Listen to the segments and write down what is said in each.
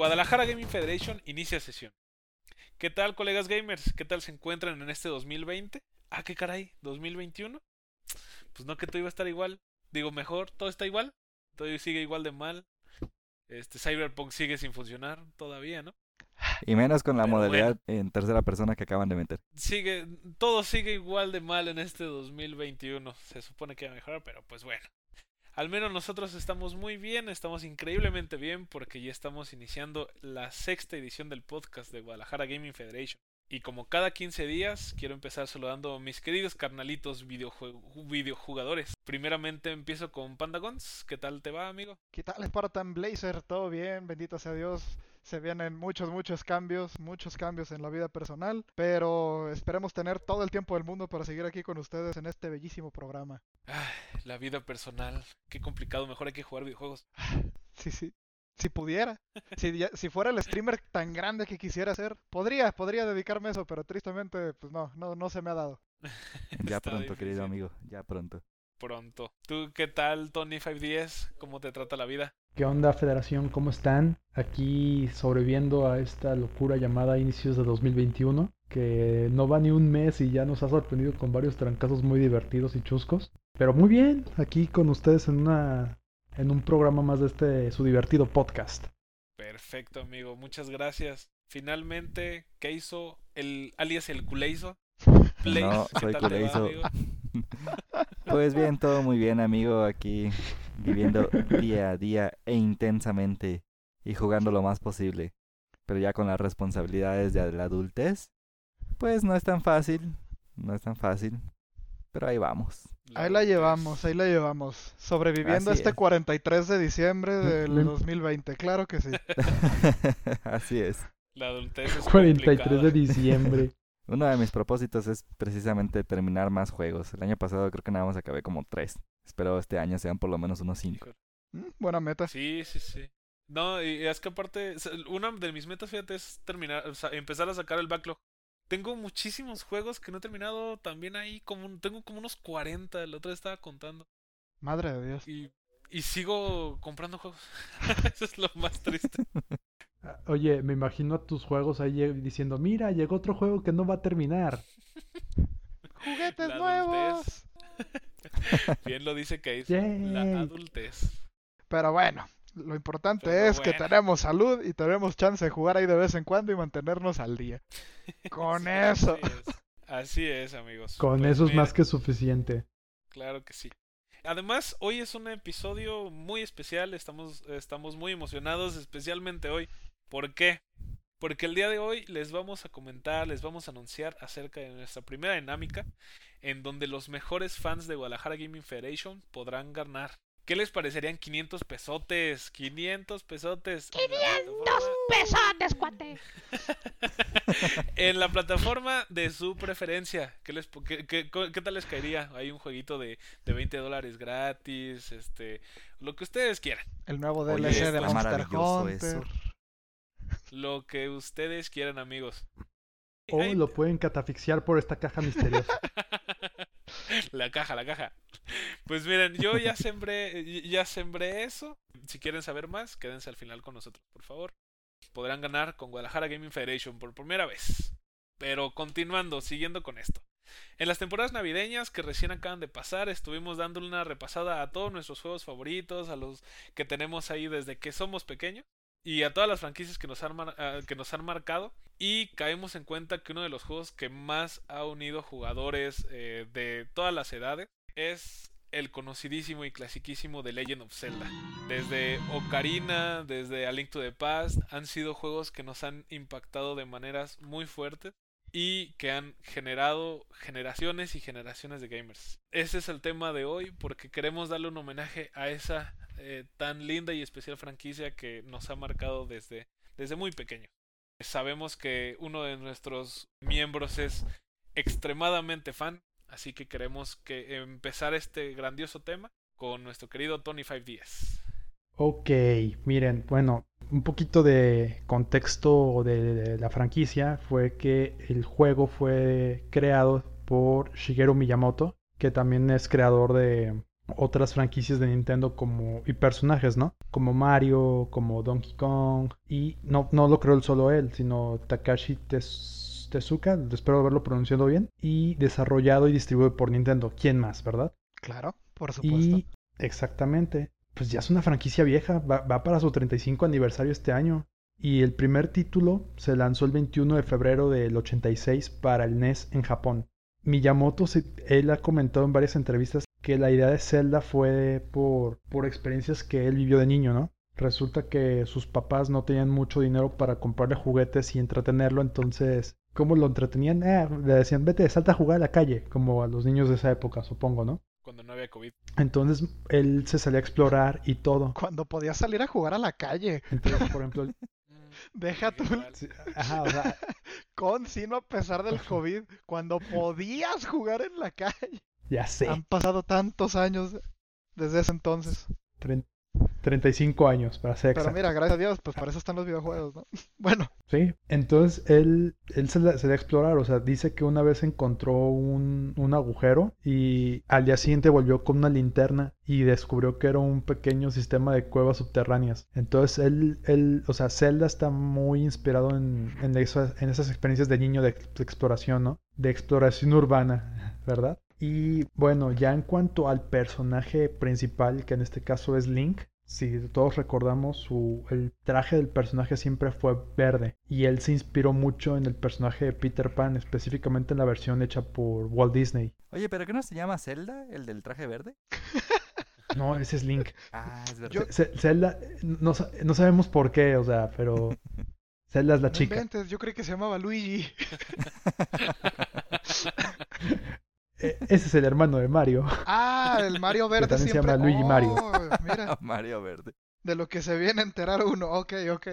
Guadalajara Gaming Federation inicia sesión. ¿Qué tal, colegas gamers? ¿Qué tal se encuentran en este 2020? Ah, qué caray, 2021. Pues no que todo iba a estar igual. Digo, mejor, todo está igual. Todo sigue igual de mal. Este Cyberpunk sigue sin funcionar todavía, ¿no? Y menos con la modalidad en tercera persona que acaban de meter. Sigue, todo sigue igual de mal en este 2021. Se supone que va a mejorar, pero pues bueno. Al menos nosotros estamos muy bien, estamos increíblemente bien porque ya estamos iniciando la sexta edición del podcast de Guadalajara Gaming Federation. Y como cada 15 días, quiero empezar saludando a mis queridos carnalitos videojugadores. Primeramente empiezo con Pandagons. ¿Qué tal te va, amigo? ¿Qué tal, Spartan Blazer? ¿Todo bien? Bendito sea Dios. Se vienen muchos, muchos cambios, muchos cambios en la vida personal, pero esperemos tener todo el tiempo del mundo para seguir aquí con ustedes en este bellísimo programa. Ay, la vida personal, qué complicado, mejor hay que jugar videojuegos. Sí, sí. Si pudiera, si, si fuera el streamer tan grande que quisiera ser, podría, podría dedicarme a eso, pero tristemente, pues no, no, no se me ha dado. ya pronto, querido amigo, ya pronto. Pronto. ¿Tú qué tal, Tony510? ¿Cómo te trata la vida? ¿Qué onda, Federación? ¿Cómo están? Aquí sobreviviendo a esta locura llamada inicios de 2021, que no va ni un mes y ya nos ha sorprendido con varios trancazos muy divertidos y chuscos. Pero muy bien, aquí con ustedes en una en un programa más de este su divertido podcast. Perfecto, amigo. Muchas gracias. Finalmente, ¿qué hizo el alias el Culeizo? No, soy Culeizo. pues bien, todo muy bien, amigo. Aquí viviendo día a día e intensamente y jugando lo más posible. Pero ya con las responsabilidades de la adultez, pues no es tan fácil. No es tan fácil. Pero ahí vamos. Ahí la llevamos, ahí la llevamos. Sobreviviendo este 43 de diciembre del 2020, claro que sí. Así es. La adultez es 43 de diciembre. Uno de mis propósitos es precisamente terminar más juegos. El año pasado creo que nada más acabé como tres. Espero este año sean por lo menos unos cinco. Mm, buena meta. Sí, sí, sí. No, y es que aparte, una de mis metas, fíjate, es terminar, o sea, empezar a sacar el backlog. Tengo muchísimos juegos que no he terminado también ahí, como tengo como unos 40, el otro estaba contando. Madre de Dios. Y, y sigo comprando juegos. Eso es lo más triste. Oye, me imagino a tus juegos ahí diciendo, mira, llegó otro juego que no va a terminar. ¡Juguetes nuevos! Bien lo dice Case. La adultez. Pero bueno, lo importante es que tenemos salud y tenemos chance de jugar ahí de vez en cuando y mantenernos al día. Con eso. Así es. amigos. Con pues eso es más que suficiente. Claro que sí. Además, hoy es un episodio muy especial, estamos, estamos muy emocionados, especialmente hoy. ¿Por qué? Porque el día de hoy les vamos a comentar, les vamos a anunciar acerca de nuestra primera dinámica, en donde los mejores fans de Guadalajara Gaming Federation podrán ganar ¿Qué les parecerían 500 pesotes? 500 pesotes. 500 pesotes, cuate. en la plataforma de su preferencia. ¿Qué, les, qué, tal les caería? Hay un jueguito de, de 20 dólares gratis, este, lo que ustedes quieran. El nuevo DLC de Monster Hunter. Lo que ustedes quieran, amigos. O lo pueden catafixiar por esta caja misteriosa. la caja, la caja. Pues miren, yo ya sembré, ya sembré eso. Si quieren saber más, quédense al final con nosotros, por favor. Podrán ganar con Guadalajara Gaming Federation por primera vez. Pero continuando, siguiendo con esto. En las temporadas navideñas que recién acaban de pasar, estuvimos dándole una repasada a todos nuestros juegos favoritos, a los que tenemos ahí desde que somos pequeños y a todas las franquicias que nos han, ah, que nos han marcado. Y caemos en cuenta que uno de los juegos que más ha unido jugadores eh, de todas las edades es el conocidísimo y clasiquísimo The Legend of Zelda. Desde Ocarina, desde A Link to the Past, han sido juegos que nos han impactado de maneras muy fuertes y que han generado generaciones y generaciones de gamers. Ese es el tema de hoy porque queremos darle un homenaje a esa eh, tan linda y especial franquicia que nos ha marcado desde, desde muy pequeño. Sabemos que uno de nuestros miembros es extremadamente fan, así que queremos que empezar este grandioso tema con nuestro querido Tony 5DS. Ok, miren, bueno, un poquito de contexto de, la franquicia fue que el juego fue creado por Shigeru Miyamoto, que también es creador de otras franquicias de Nintendo como y personajes, ¿no? Como Mario, como Donkey Kong y no no lo creo solo él, sino Takashi Tezuka, espero haberlo pronunciado bien, y desarrollado y distribuido por Nintendo. ¿Quién más, verdad? Claro, por supuesto. Y exactamente, pues ya es una franquicia vieja, va, va para su 35 aniversario este año. Y el primer título se lanzó el 21 de febrero del 86 para el NES en Japón. Miyamoto, él ha comentado en varias entrevistas que la idea de Zelda fue por, por experiencias que él vivió de niño, ¿no? Resulta que sus papás no tenían mucho dinero para comprarle juguetes y entretenerlo, entonces, ¿cómo lo entretenían? Eh, le decían, vete, salta a jugar a la calle, como a los niños de esa época, supongo, ¿no? Cuando no había COVID. Entonces, él se salía a explorar y todo. Cuando podía salir a jugar a la calle. Entonces, por ejemplo, Deja tú. Ajá, o sea, con sino a pesar del COVID, cuando podías jugar en la calle. Ya sé. Han pasado tantos años desde ese entonces. 35 años, para ser Pero mira, gracias a Dios, pues para eso están los videojuegos, ¿no? Bueno. Sí, entonces él, él se, se a explorar, o sea, dice que una vez encontró un, un, agujero y al día siguiente volvió con una linterna y descubrió que era un pequeño sistema de cuevas subterráneas. Entonces él, él o sea, Zelda está muy inspirado en, en, esas, en esas experiencias de niño de, de exploración, ¿no? De exploración urbana, ¿verdad? Y bueno, ya en cuanto al personaje principal, que en este caso es Link, si todos recordamos, su, el traje del personaje siempre fue verde. Y él se inspiró mucho en el personaje de Peter Pan, específicamente en la versión hecha por Walt Disney. Oye, ¿pero qué no se llama Zelda, el del traje verde? No, ese es Link. Ah, es verdad. Zelda, no, no, sabemos por qué, o sea, pero Zelda es la no chica. Inventes, yo creí que se llamaba Luigi. E, ese es el hermano de Mario. Ah, el Mario Verde. Que también siempre... se llama Luigi oh, Mario. Mira, Mario Verde. de lo que se viene a enterar uno. Ok, ok.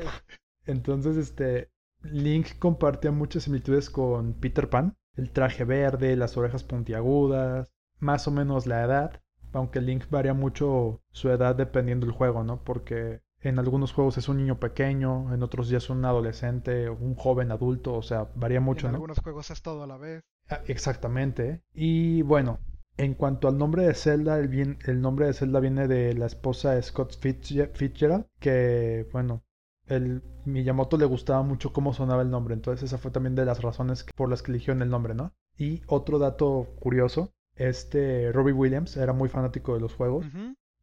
Entonces, este. Link compartía muchas similitudes con Peter Pan. El traje verde, las orejas puntiagudas, más o menos la edad. Aunque Link varía mucho su edad dependiendo del juego, ¿no? Porque en algunos juegos es un niño pequeño, en otros ya es un adolescente, un joven adulto, o sea, varía mucho, en ¿no? algunos juegos es todo a la vez. Ah, Exactamente. Y bueno, en cuanto al nombre de Zelda, el, bien, el nombre de Zelda viene de la esposa de Scott Fitzgerald, que bueno, el Miyamoto le gustaba mucho cómo sonaba el nombre, entonces esa fue también de las razones por las que eligió el nombre, ¿no? Y otro dato curioso, este Robbie Williams era muy fanático de los juegos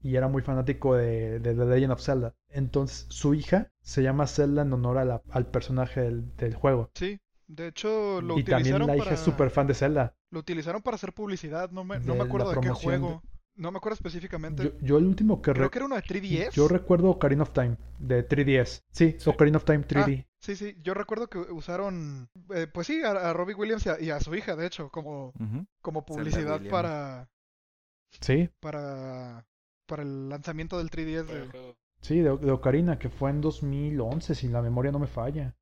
y era muy fanático de, de The Legend of Zelda. Entonces su hija se llama Zelda en honor a la- al personaje del, del juego. Sí. De hecho, lo y también utilizaron la hija para... es súper fan de Zelda. Lo utilizaron para hacer publicidad. No me, no De me acuerdo de qué juego. No me acuerdo específicamente. Yo, yo el último que, Creo re- que era uno de 3DS. Yo recuerdo Ocarina of Time de 3DS. Sí, Sí. Ocarina of Time 3D. Sí, sí. Yo recuerdo que usaron, eh, pues sí, a, a Robbie Williams y a, y a su hija, de hecho, como, Ujú. como publicidad para, Sí, para, para el lanzamiento del 3DS. Para el de- sí, de, de Ocarina, que fue en 2011, si la memoria no me falla.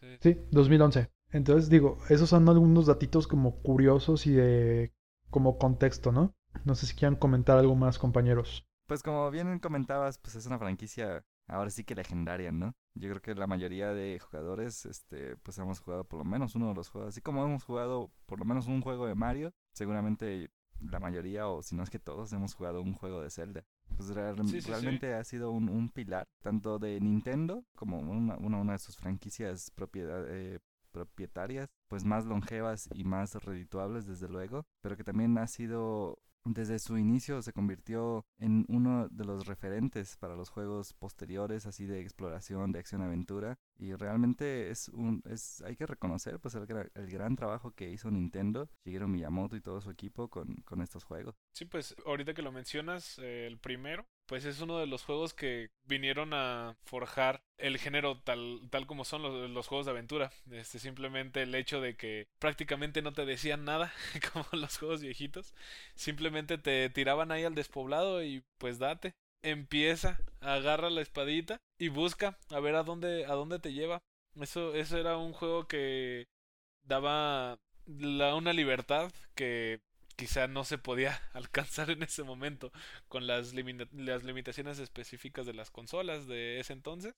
Sí, sí. Sí, 2011. Entonces digo, esos son algunos datitos como curiosos y de como contexto, ¿no? No sé si quieran comentar algo más, compañeros. Pues como bien comentabas, pues es una franquicia ahora sí que legendaria, ¿no? Yo creo que la mayoría de jugadores, este, pues hemos jugado por lo menos uno de los juegos, así como hemos jugado por lo menos un juego de Mario, seguramente la mayoría o si no es que todos hemos jugado un juego de Zelda. Pues Sí, sí. realmente ha sido un, un pilar tanto de Nintendo como una, una, una de sus franquicias propiedad, eh, propietarias, pues más longevas y más redituables desde luego, pero que también ha sido desde su inicio se convirtió en uno de los referentes para los juegos posteriores así de exploración, de acción-aventura y realmente es un es hay que reconocer pues el, el gran trabajo que hizo Nintendo, Shigeru Miyamoto y todo su equipo con, con estos juegos. Sí, pues ahorita que lo mencionas, eh, el primero, pues es uno de los juegos que vinieron a forjar el género tal, tal como son los, juegos de aventura. Este, simplemente el hecho de que prácticamente no te decían nada, como los juegos viejitos. Simplemente te tiraban ahí al despoblado y pues date. Empieza, agarra la espadita y busca a ver a dónde, a dónde te lleva. Eso, eso era un juego que daba la, una libertad que quizá no se podía alcanzar en ese momento con las, las limitaciones específicas de las consolas de ese entonces,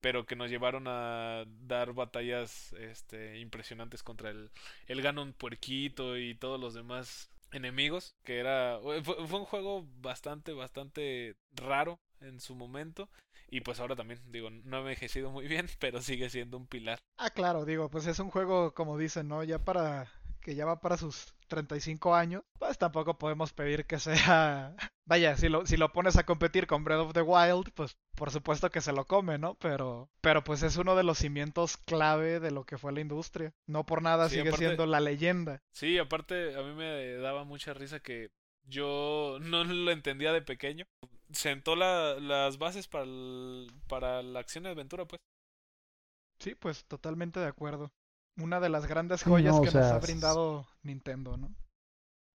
pero que nos llevaron a dar batallas este, impresionantes contra el, el Ganon puerquito y todos los demás enemigos, que era fue, un juego bastante bastante raro en su momento y pues ahora también digo, no ha envejecido muy bien, pero sigue siendo un pilar. Ah, claro, digo, pues es un juego como dicen, ¿no? Ya para que ya va para sus 35 años, pues tampoco podemos pedir que sea... Vaya, si lo, si lo pones a competir con Breath of the Wild, pues por supuesto que se lo come, ¿no? Pero, pero pues es uno de los cimientos clave de lo que fue la industria. No por nada sigue siendo la leyenda. Sí, aparte a mí me daba mucha risa que yo no lo entendía de pequeño. Sentó la, las bases para, para la acción y aventura, pues. Sí, pues totalmente de acuerdo una de las grandes joyas que nos ha brindado Nintendo, ¿no?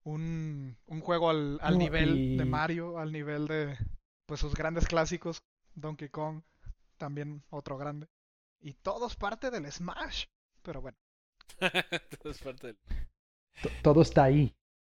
Un, un juego al, al nivel de Mario, al nivel de pues sus grandes clásicos, Donkey Kong, también otro grande. Y todos parte del Smash, pero bueno. todo es parte del... Todo está ahí.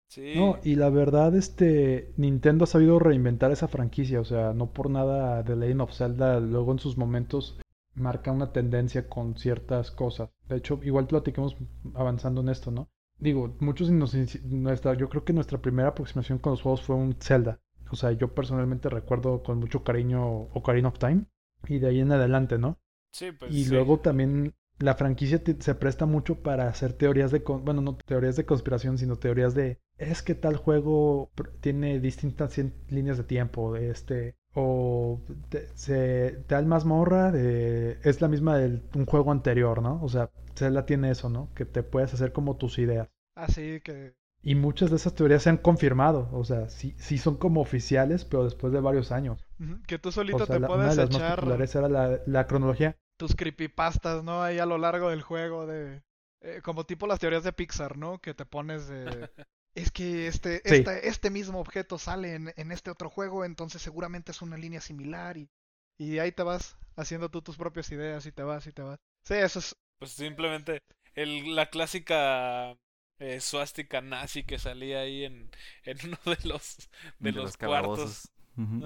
Sí. No, y la verdad, este, Nintendo ha sabido reinventar esa franquicia, o sea, no por nada The Legend of Zelda luego en sus momentos marca una tendencia con ciertas cosas. De hecho, igual platiquemos avanzando en esto, ¿no? Digo, muchos nos, nuestra, yo creo que nuestra primera aproximación con los juegos fue un Zelda. O sea, yo personalmente recuerdo con mucho cariño Ocarina of Time y de ahí en adelante, ¿no? Sí, pues. Y luego también la franquicia se presta mucho para hacer teorías de, bueno, no teorías de conspiración, sino teorías de, es que tal juego tiene distintas líneas de tiempo, este, o te, se, tal mazmorra de, es la misma de un juego anterior, ¿no? O sea, Zelda tiene eso, ¿no? Que te puedes hacer como tus ideas. Así que... Y muchas de esas teorías se han confirmado, o sea, sí, sí son como oficiales, pero después de varios años. Que tú solito te puedes una de las Más populares era la, la, cronología. Tus creepypastas, ¿no? Ahí a lo largo del juego de... Eh, como tipo las teorías de Pixar, ¿no? Que te pones de... es que este, este mismo objeto sale en, en, este otro juego, entonces seguramente es una línea similar y, y ahí te vas haciendo tú tus propias ideas y te vas y te vas. Sí, eso es... Pues simplemente el, la clásica eh, suástica nazi que salía ahí en, en uno de los, de, los, cuartos.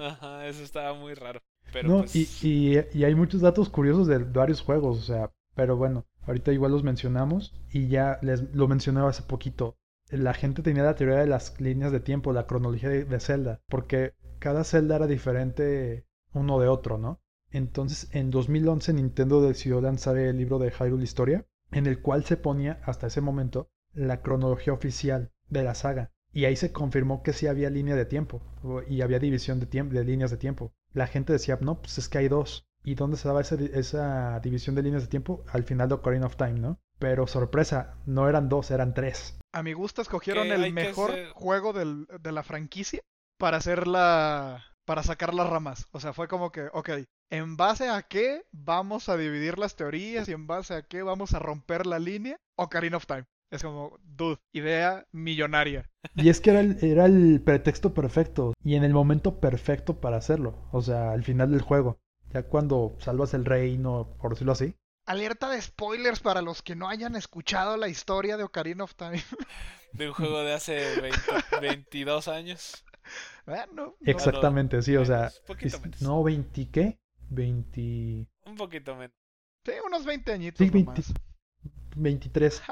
Ajá, eso estaba muy raro. Pero no, pues... y, y, y hay muchos datos curiosos de varios juegos, o sea, pero bueno, ahorita igual los mencionamos y ya les lo mencionaba hace poquito la gente tenía la teoría de las líneas de tiempo, la cronología de, Zelda, porque cada Zelda era diferente uno de otro, ¿no? Entonces, en 2011 Nintendo decidió lanzar el libro de Hyrule Historia, en el cual se ponía, hasta ese momento, la cronología oficial de la saga. Y ahí se confirmó que sí había línea de tiempo, y había división de, de líneas de tiempo. La gente decía, no, pues es que hay dos. ¿Y dónde se daba esa, esa división de líneas de tiempo? Al final de Ocarina of Time, ¿no? Pero sorpresa, no eran dos, eran tres. A mi gusto escogieron el mejor juego del, de la franquicia para hacer la... para sacar las ramas. O sea, fue como que, ok, ¿en base a qué vamos a dividir las teorías y en base a qué vamos a romper la línea? Ocarina of Time. Es como, dude, idea millonaria. Y es que era el, era el pretexto perfecto y en el momento perfecto para hacerlo. O sea, al final del juego. Ya cuando salvas el reino, por decirlo así, Alerta de spoilers para los que no hayan escuchado la historia de Ocarina of Time. De un juego de hace 22 años. Bueno, Exactamente, sí, o sea. No, 20 qué? 20. Un poquito menos. Sí, unos 20 añitos. Sí, 20, 23.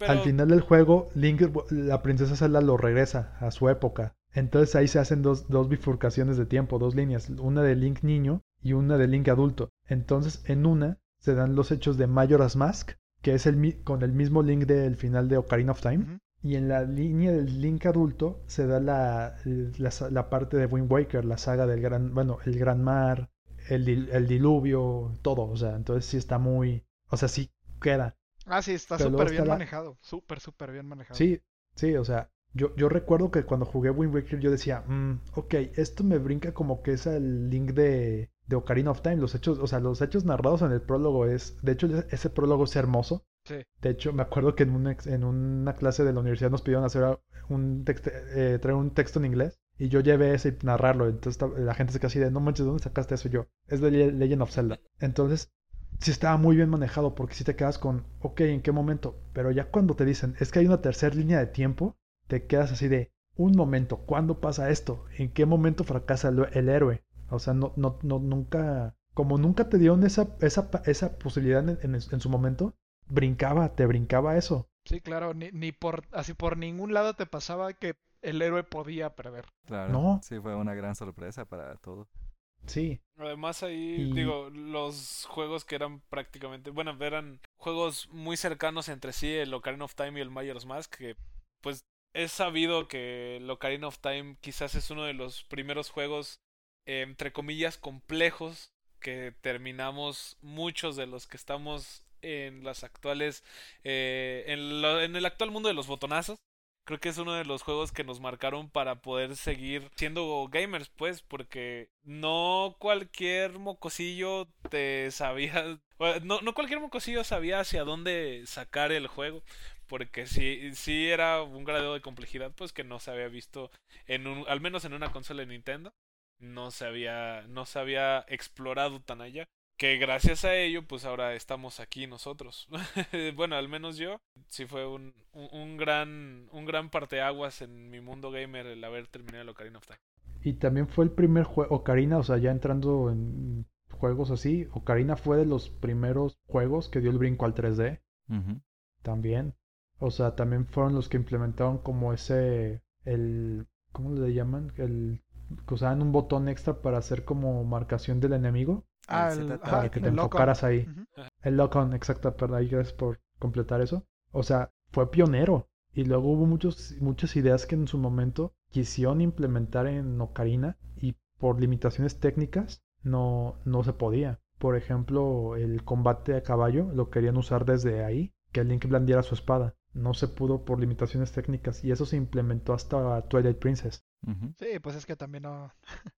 Al final del juego, Link, la princesa Zelda lo regresa a su época. Entonces ahí se hacen dos, dos bifurcaciones de tiempo, dos líneas, una de Link niño y una de Link adulto. Entonces en una se dan los hechos de Majora's Mask, que es el, con el mismo link del final de Ocarina of Time. Y en la línea del Link adulto se da la, la, parte de Wind Waker, la saga del gran, bueno, el gran mar, el, el diluvio, todo. O sea, entonces sí está muy, o sea, sí queda. Ah, sí, está súper bien manejado. Súper, súper bien manejado. Sí, sí, o sea, yo, yo recuerdo que cuando jugué Wind Waker yo decía, mm, ok, esto me brinca como que es el link de, de Ocarina of Time. Los hechos, o sea, los hechos narrados en el prólogo es. De hecho, ese prólogo es hermoso. Sí. De hecho, me acuerdo que en, un, en una clase de la universidad nos pidieron hacer un texto, eh, traer un texto en inglés. Y yo llevé ese y narrarlo. Entonces la gente se quedó así de, no manches, ¿dónde sacaste eso yo? Es de Legend of Zelda. Entonces, sí estaba muy bien manejado porque si te quedas con, ok, ¿en qué momento? Pero ya cuando te dicen, es que hay una tercera línea de tiempo, te quedas así de, un momento, ¿cuándo pasa esto? ¿En qué momento fracasa el héroe? O sea, no, no, no, nunca, como nunca te dieron esa, esa, esa posibilidad en, en, su momento, brincaba, te brincaba eso. Sí, claro, ni, ni por así por ningún lado te pasaba que el héroe podía perder. Claro. No. Sí, fue una gran sorpresa para todos. Sí, Además ahí, Y- digo, los juegos que eran prácticamente, bueno, eran juegos muy cercanos entre sí, el Ocarina of Time y el Majora's Mask, que pues es sabido que el Ocarina of Time quizás es uno de los primeros juegos, eh, entre comillas, complejos que terminamos muchos de los que estamos en las actuales, eh, en, el actual mundo de los botonazos. Creo que es uno de los juegos que nos marcaron para poder seguir siendo gamers, pues, porque no cualquier mocosillo te sabía, no, no cualquier mocosillo sabía hacia dónde sacar el juego, porque sí, sí era un grado de complejidad, pues, que no se había visto en un, al menos en una consola de Nintendo, no se había, no se había explorado tan allá. Que gracias a ello, pues ahora estamos aquí nosotros. bueno, al menos yo, sí fue un, un, un gran, un gran parteaguas en mi mundo gamer el haber terminado el Ocarina of Time. y también fue el primer juego, Ocarina, o sea, ya entrando en juegos así, Ocarina fue de los primeros juegos que dio el brinco al 3D, Ujú. también. O sea, también fueron los que implementaron como ese, el, ¿cómo le llaman? El, que usaban un botón extra para hacer como marcación del enemigo, Ah, El el, Z-Targeting. ajá, para que te enfocaras ahí. El lock-on, exacto, perdón, ahí gracias por completar eso. O sea, fue pionero. Y luego hubo muchos, muchas ideas que en su momento quisieron implementar en Ocarina y por limitaciones técnicas no, no se podía. Por ejemplo, el combate a caballo lo querían usar desde ahí, que el Link blandiera su espada. No se pudo por limitaciones técnicas y eso se implementó hasta Twilight Princess. Sí, pues es que también no,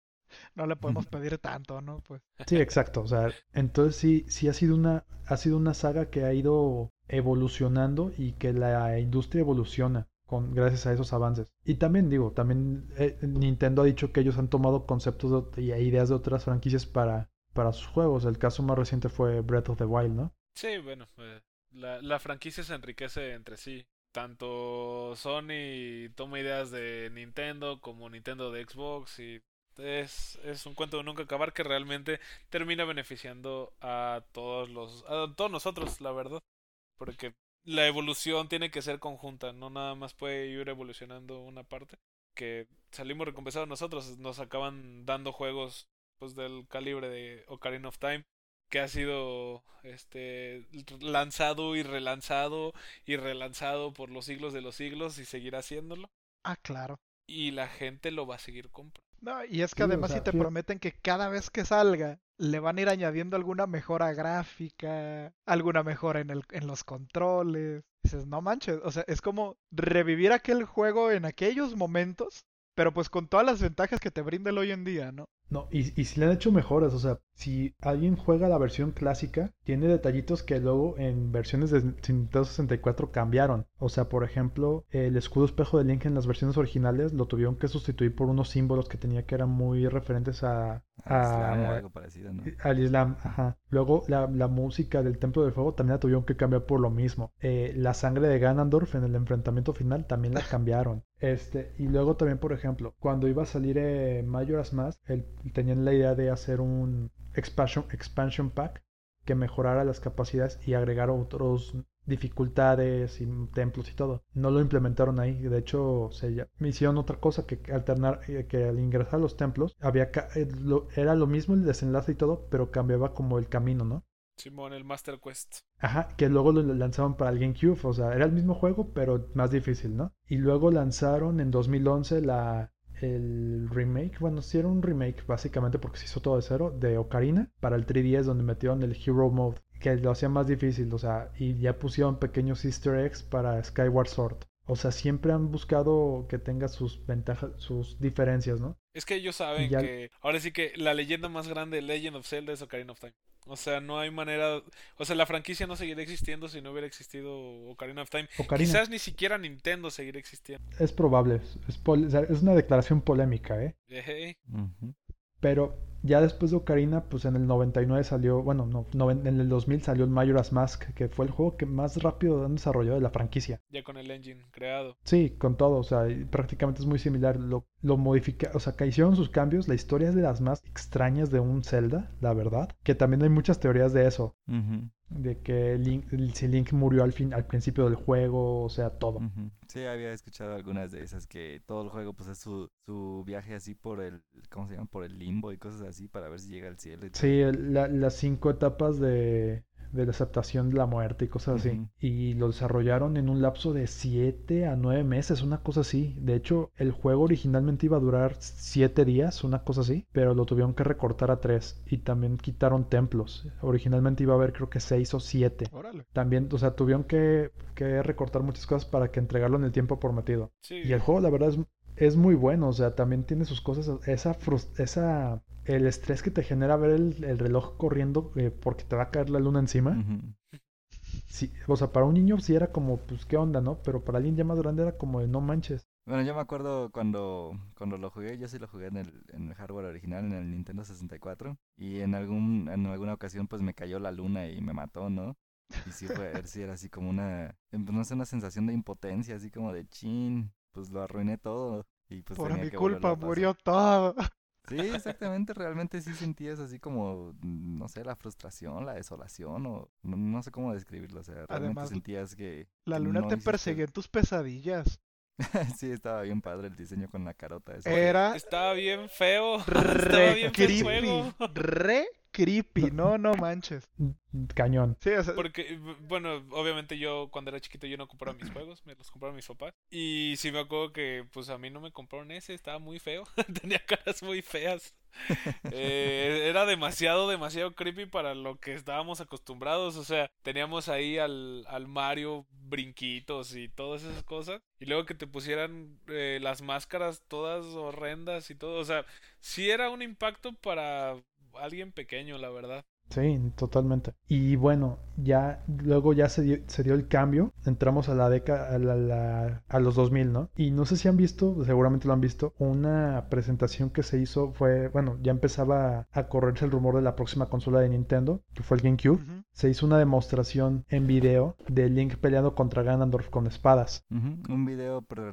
no le podemos pedir tanto, ¿no? Pues Sí, exacto. O sea, entonces sí, sí ha sido una, ha sido una saga que ha ido evolucionando y que la industria evoluciona con, gracias a esos avances. Y también digo, también eh, Nintendo ha dicho que ellos han tomado conceptos de y ideas de otras franquicias para, para sus juegos. El caso más reciente fue Breath of the Wild, ¿no? Sí, bueno, eh, la, la franquicia se enriquece entre sí. Tanto Sony toma ideas de Nintendo como Nintendo de Xbox y es, es un cuento de nunca acabar que realmente termina beneficiando a todos los a todos nosotros, la verdad, porque la evolución tiene que ser conjunta, no nada más puede ir evolucionando una parte, que salimos recompensados nosotros, nos acaban dando juegos pues del calibre de Ocarina of Time que ha sido este lanzado y relanzado y relanzado por los siglos de los siglos y seguirá haciéndolo Ah, claro. y la gente lo va a seguir comprando. No, y es que Sí, o además sea, si te sí. prometen que cada vez que salga le van a ir añadiendo alguna mejora gráfica, alguna mejora en el, en los controles. Dices, no manches, o sea, es como revivir aquel juego en aquellos momentos, pero pues con todas las ventajas que te brinda el hoy en día, ¿no? No, y, y si le han hecho mejoras, o sea, si alguien juega la versión clásica, tiene detallitos que luego en versiones de Nintendo 64 cambiaron. O sea, por ejemplo, el escudo espejo de Link en las versiones originales lo tuvieron que sustituir por unos símbolos que tenía que eran muy referentes a, Al Islam o a- algo parecido, ¿no? al Islam, ajá. Luego la, la música del Templo del Fuego también la tuvieron que cambiar por lo mismo. Eh, la sangre de Ganondorf en el enfrentamiento final también la cambiaron. Este, y luego también, por ejemplo, cuando iba a salir eh, Majora's Mask, el- tenían la idea de hacer un expansion, expansion pack que mejorara las capacidades y agregar otros dificultades y templos y todo. No lo implementaron ahí. De hecho, se ya- me hicieron otra cosa que alternar, eh, que al ingresar a los templos había eh, era lo mismo el desenlace y todo, pero cambiaba como el camino, ¿no? Simón, el Master Quest. Ajá, que luego lo lanzaron para el GameCube, o sea, era el mismo juego, pero más difícil, ¿no? Y luego lanzaron en 2011 la, el remake, bueno, sí era un remake básicamente porque se hizo todo de cero, de Ocarina para el 3DS donde metieron el Hero Mode, que lo hacía más difícil, o sea, y ya pusieron pequeños easter eggs para Skyward Sword. O sea, siempre han buscado que tenga sus ventajas, sus diferencias, ¿no? Es que ellos saben Ya- que ahora sí que la leyenda más grande de Legend of Zelda es Ocarina of Time. O sea, no hay manera, o sea, la franquicia no seguiría existiendo si no hubiera existido Ocarina of Time. Ocarina. Quizás ni siquiera Nintendo seguiría existiendo. Es probable, es, una declaración polémica, ¿eh? Pero ya después de Ocarina, pues en el 99 salió, bueno, no, en el 2000 salió el Majora's Mask, que fue el juego que más rápido han desarrollado de la franquicia. Ya con el engine creado. Sí, con todo, o sea, prácticamente es muy similar. Lo, lo modifica, o sea, que hicieron sus cambios. La historia es de las más extrañas de un Zelda, la verdad. Que también hay muchas teorías de eso. De que Link, si Link murió al fin, al principio del juego, o sea, todo. Sí, había escuchado algunas de esas que todo el juego pues es su, su viaje así por el, ¿cómo se llama? Por el limbo y cosas así para ver si llega al cielo y. Sí, la- las cinco etapas de, de la aceptación de la muerte y cosas así. Y lo desarrollaron en un lapso de 7 a 9 meses, una cosa así. De hecho, el juego originalmente iba a durar 7 días, una cosa así, pero lo tuvieron que recortar a 3. Y también quitaron templos. Originalmente iba a haber creo que 6 o 7. Órale. También, o sea, tuvieron que, que recortar muchas cosas para que entregarlo en el tiempo prometido. Sí. Y el juego, la verdad, es, es muy bueno. O sea, también tiene sus cosas. Esa, esa el estrés que te genera ver el, el reloj corriendo eh, porque te va a caer la luna encima. Sí, o sea, para un niño sí era como, pues, ¿qué onda, no? Pero para alguien ya más grande era como de no manches. Bueno, yo me acuerdo cuando, cuando lo jugué, yo sí lo jugué en el, en el hardware original, en el Nintendo 64, y en algún, en alguna ocasión pues me cayó la luna y me mató, ¿no? Y sí fue, sí era así como una, em, no sé, una sensación de impotencia, así como de chin, pues lo arruiné todo. Y pues Por tenía mi culpa murió todo. Sí, exactamente, realmente sí sentías así como, no sé, la frustración, la desolación, o no, no sé cómo describirlo, o sea, realmente Además, sentías que... La luna no te perseguía en tus pesadillas. Sí, estaba bien padre el diseño con la carota esa. Era Estaba bien feo. Estaba re bien feo el creepy. Re creepy. No, no manches. Cañón. Sí, o sea, Porque, bueno, obviamente yo cuando era chiquito yo no compraba mis juegos, me los compraron mis papás. Y sí me acuerdo que pues a mí no me compraron ese, estaba muy feo, tenía caras muy feas. Eh, era demasiado, demasiado creepy para lo que estábamos acostumbrados. O sea, teníamos ahí al, al Mario brinquitos y todas esas cosas. Y luego que te pusieran eh, las máscaras todas horrendas y todo. O sea, sí era un impacto para alguien pequeño, la verdad. Sí, totalmente. Y bueno, ya luego ya se dio, se dio el cambio. Entramos a la década, a, la- la- a los 2000, ¿no? Y no sé si han visto, seguramente lo han visto, una presentación que se hizo fue, bueno, ya empezaba a correrse el rumor de la próxima consola de Nintendo, que fue el GameCube. Se hizo una demostración en video de Link peleando contra Ganondorf con espadas. Un video pre-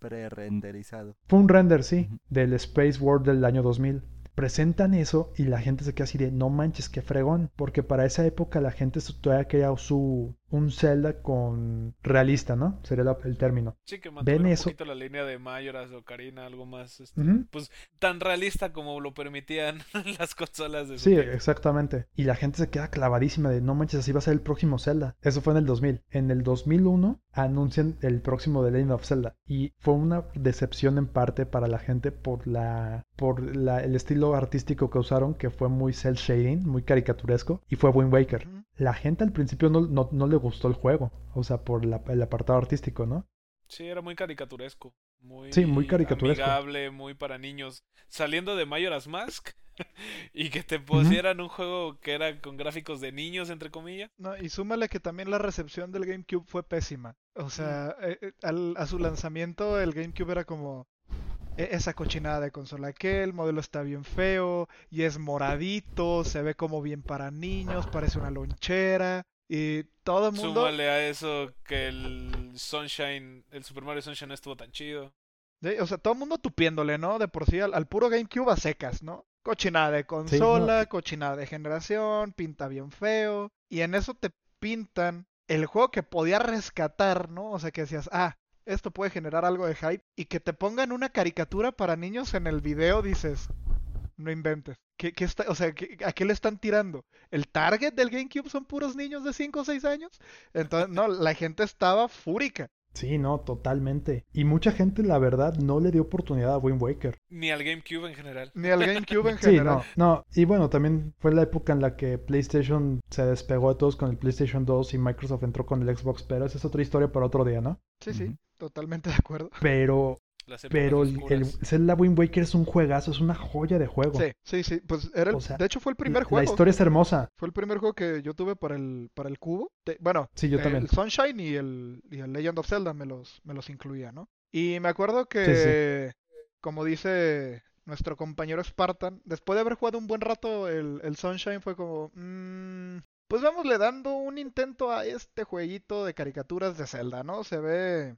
pre-renderizado. fue un render, sí, del Space World del año 2000. Presentan eso y la gente se queda así de no manches, qué fregón. Porque para esa época la gente todavía quería su, un Zelda con realista, ¿no? Sería la- el término. Sí, que mantuviera un eso. poquito la línea de Mayoras o Karina, algo más este, pues tan realista como lo permitían las consolas de Sí, tiempo. exactamente. Y la gente se queda clavadísima de no manches, así va a ser el próximo Zelda. Eso fue en el 2000. En el 2001 anuncian el próximo The Legend of Zelda. Y fue una decepción en parte para la gente por la por la- el estilo artístico que usaron, que fue muy cel shading, muy caricaturesco, y fue Wind Waker. La gente al principio no, no, no le gustó el juego, o sea, por la- el apartado artístico, ¿no? Sí, era muy caricaturesco. Muy Sí, muy caricaturesco. amigable, muy para niños. Saliendo de Majora's Mask y que te pusieran un juego que era con gráficos de niños, entre comillas. No, y súmale que también la recepción del GameCube fue pésima. O sea, eh, eh, al- a su lanzamiento el GameCube era como "E- esa cochinada de consola que el modelo está bien feo y es moradito, se ve como bien para niños, parece una lonchera y todo el mundo Súmale a eso que el Sunshine, el Super Mario Sunshine no estuvo tan chido. Sí, o sea, todo el mundo tupiéndole, ¿no? De por sí al, al puro GameCube a secas, ¿no? Cochinada de consola, cochinada de generación, pinta bien feo. Y en eso te pintan el juego que podía rescatar, ¿no? O sea, que decías, ah, esto puede generar algo de hype. Y que te pongan una caricatura para niños en el video, dices, no inventes. ¿Qué, qué está, o sea, ¿qué- ¿a qué le están tirando? ¿El target del GameCube son puros niños de 5 o 6 años? Entonces, no, la gente estaba fúrica. Sí, no, totalmente. Y mucha gente, la verdad, no le dio oportunidad a Wind Waker. Ni al GameCube en general. Ni al GameCube en Sí, general. no, no. Y bueno, también fue la época en la que PlayStation se despegó de todos con el PlayStation 2 y Microsoft entró con el Xbox, pero esa es otra historia para otro día, ¿no? Sí, sí. Totalmente de acuerdo. Pero, pero el. Zelda Wind Waker es un juegazo, es una joya de juego. Sí, sí, sí. Pues era el- O sea, de hecho fue el primer La juego. historia es hermosa. Fue el primer juego que yo tuve para el, para el cubo. Bueno, Sí, yo también. el Sunshine y el, y el Legend of Zelda me los, me los incluía, ¿no? Y me acuerdo que, Sí, como dice nuestro compañero Spartan, después de haber jugado un buen rato el, el Sunshine fue como, "Mm, pues vámosle dando un intento a este jueguito de caricaturas de Zelda, ¿no? Se ve,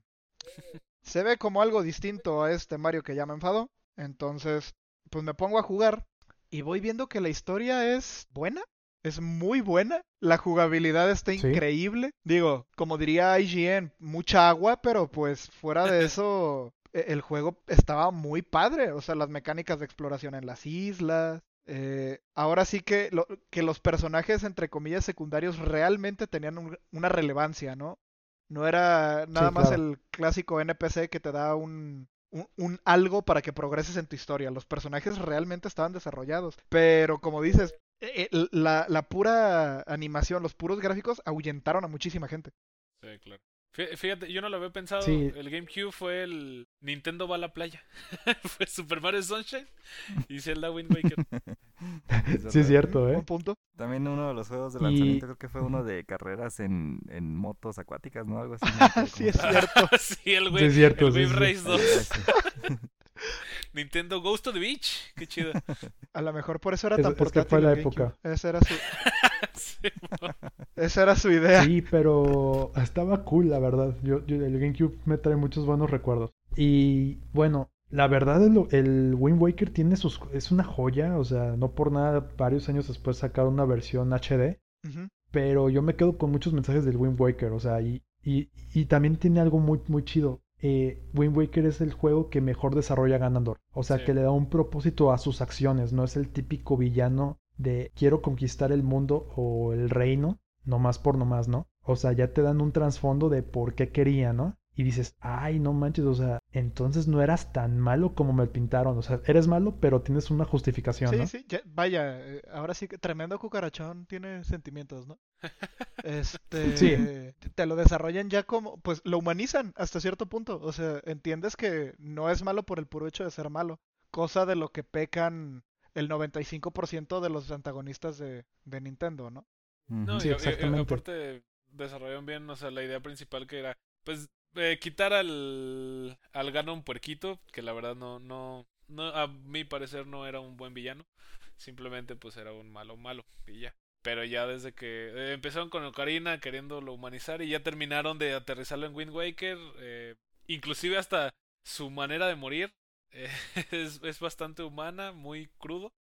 se ve como algo distinto a este Mario que ya me enfadó. Entonces, pues me pongo a jugar y voy viendo que la historia es buena. es muy buena. La jugabilidad está Sí. increíble. Digo, como diría IGN, mucha agua, pero pues fuera de eso, e- el juego estaba muy padre. O sea, las mecánicas de exploración en las islas. eh, ahora sí que, lo- que los personajes, entre comillas, secundarios realmente tenían un- una relevancia, ¿no? No era nada Sí, más claro. el clásico NPC que te da un, un, un algo para que progreses en tu historia. Los personajes realmente estaban desarrollados. Pero como dices, eh, eh, la, la pura animación, los puros gráficos ahuyentaron a muchísima gente. Sí, claro. Fí- Fíjate, yo no lo había pensado. Sí. El GameCube fue el Nintendo va a la playa. fue Super Mario Sunshine y Zelda Wind Waker. Sí, es cierto, Un ¿eh? punto. También uno de los juegos de Y- lanzamiento creo que fue uno de carreras en, en motos acuáticas, ¿no? Algo así. no Sí, es cierto. sí, el Sí, Wave, es cierto, el sí, Wave sí. Race 2. Nintendo Ghost to the Beach. Qué chido. A lo mejor por eso era Es- tan es que portátil. fue la época. Esa era su, Sí, esa era su idea. Sí, pero estaba cool, la verdad. Yo, yo- el GameCube me trae muchos buenos recuerdos. Y bueno, la verdad el, el Wind Waker tiene sus es una joya, o sea, no por nada varios años después sacaron una versión HD, pero yo me quedo con muchos mensajes del Wind Waker, o sea, y, y, y también tiene algo muy muy chido. Eh, Wind Waker es el juego que mejor desarrolla Ganondorf, o sea, Sí. que le da un propósito a sus acciones, no es el típico villano de quiero conquistar el mundo o el reino, nomás por nomás, ¿no? O sea, ya te dan un trasfondo de por qué quería, ¿no? Y dices, ay, no manches, o sea, entonces no eras tan malo como me pintaron. O sea, eres malo, pero tienes una justificación, Sí, ¿no? sí, ya- vaya, eh, ahora sí que tremendo cucarachón tiene sentimientos, ¿no? Este, Sí. te lo desarrollan ya como, pues lo humanizan hasta cierto punto, o sea, entiendes que no es malo por el puro hecho de ser malo, cosa de lo que pecan el 95% de los antagonistas de, de Nintendo, ¿no? No. Sí, y- y- y exactamente. aparte desarrollaron bien, o sea, la idea principal que era, pues, eh, quitar al, al Ganon puerquito, que la verdad no, no, a mi parecer no era un buen villano, simplemente pues era un malo malo y ya. Pero ya desde que eh, empezaron con Ocarina queriéndolo humanizar y ya terminaron de aterrizarlo en Wind Waker, eh, inclusive hasta su manera de morir es, es bastante humana, muy crudo.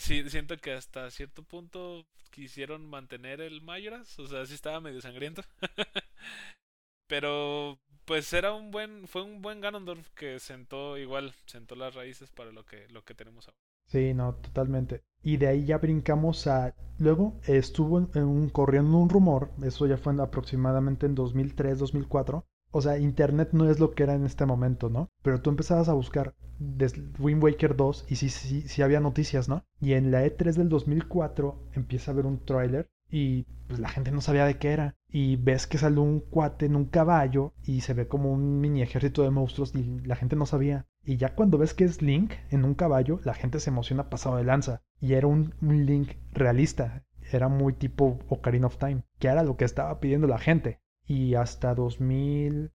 Sí, siento que hasta cierto punto quisieron mantener el Mayoras, o sea, sí estaba medio sangriento. Pero pues era un buen, fue un buen Ganondorf que sentó igual, sentó las raíces para lo que, lo que tenemos ahora. Sí, no, totalmente. Y de ahí ya brincamos a... Luego estuvo en, un, corriendo un rumor, eso ya fue en- aproximadamente en 2003, 2004. O sea, Internet no es lo que era en este momento, ¿no? Pero tú empezabas a buscar Wind Waker 2 y sí, sí, sí había noticias, ¿no? Y en la E3 del 2004 empieza a ver un tráiler y pues la gente no sabía de qué era. Y ves que sale un cuate en un caballo y se ve como un mini ejército de monstruos y la gente no sabía. Y ya cuando ves que es Link en un caballo, la gente se emociona pasado de lanza. Y era un, un Link realista. Era muy tipo Ocarina of Time, que era lo que estaba pidiendo la gente. Y hasta 2000,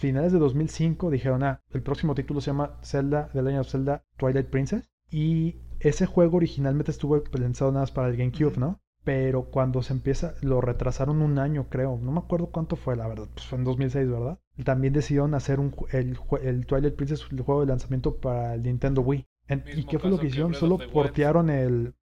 finales de 2005 dijeron, ah, el próximo título se llama Zelda, The Legend of Zelda Twilight Princess. Y ese juego originalmente estuvo pensado nada más para el GameCube. ¿no? Pero cuando se empieza, lo retrasaron un año, creo. No me acuerdo cuánto fue, la verdad. Pues fue en 2006, ¿verdad? También decidieron hacer un, el, el Twilight Princess, el juego de lanzamiento para el Nintendo Wii. En- ¿Y qué fue lo que hicieron? Solo portearon el...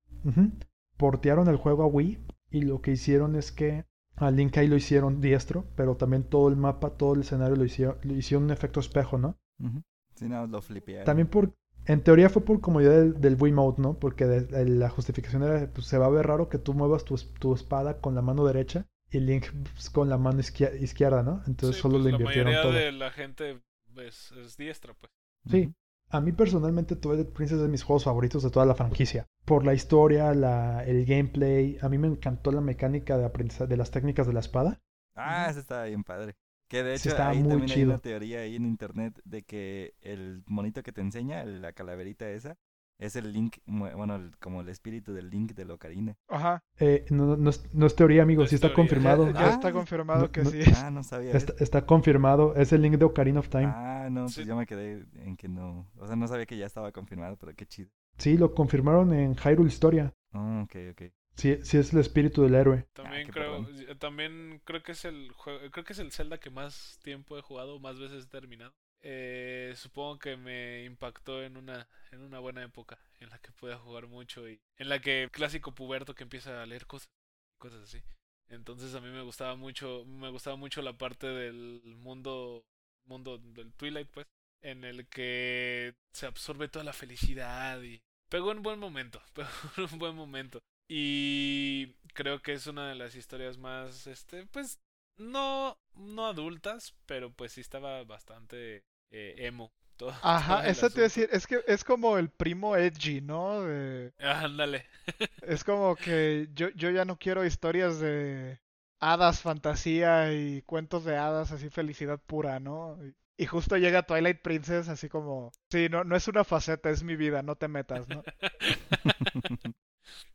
portearon el juego a Wii. Y lo que hicieron es que a Link ahí lo hicieron diestro, pero también todo el mapa, todo el escenario lo hicieron, lo hicieron un efecto espejo, ¿no? Ujú. Sí, no, lo flipearon. También por, en teoría fue por comodidad del, del Wiimote, ¿no? Porque de- de- la justificación era, pues se va a ver raro que tú muevas tu, es- tu espada con la mano derecha y Link pues, con la mano izquier- izquierda, ¿no? Entonces Sí, solo pues, le la invirtieron mayoría todo. de la gente es, es diestra, pues. Sí. A mí personalmente Twilight Princess es de mis juegos favoritos de toda la franquicia. Por la historia, la, el gameplay, a mí me encantó la mecánica de aprendizaje de las técnicas de la espada. Ah, ese estaba bien padre. Que de Sí, hecho estaba ahí muy también hay chido. una teoría ahí en internet de que el monito que te enseña, la calaverita esa, es el Link, bueno, el- como el espíritu del Link de Ocarina. Ajá. Eh, no, no es, no es teoría, amigo, No sí es está teoría. confirmado. Ya, ya Ah, está confirmado no- que no- sí. Ah, no sabía Está, está confirmado, es el link de Ocarina of Time. Ah, no, pues Sí. yo me quedé en que no, o sea, no sabía que ya estaba confirmado, pero qué chido. Sí, lo confirmaron en Hyrule Historia. Oh, ok, ok. Sí, sí es el espíritu del héroe. También qué creo, perrón. también creo que es el juego, creo que es el Zelda que más tiempo he jugado, más veces he terminado. eh, supongo que me impactó en una, en una buena época en la que pude jugar mucho y en la que clásico puberto que empieza a leer cosas, cosas así. Entonces a mí me gustaba mucho, me gustaba mucho la parte del mundo, mundo del Twilight, pues, en el que se absorbe toda la felicidad y pegó en buen momento, pegó un buen momento. Y creo que es una de las historias más, este, pues, no, no adultas, pero pues sí estaba bastante eh, emo. Todo, Ajá, eso te iba a decir, es que es como el primo edgy, ¿no? De- Ándale. es como que yo, yo ya no quiero historias de hadas, fantasía y cuentos de hadas, así felicidad pura, ¿no? Y, y justo llega Twilight Princess así como, sí, no, no es una faceta, es mi vida, no te metas, ¿no?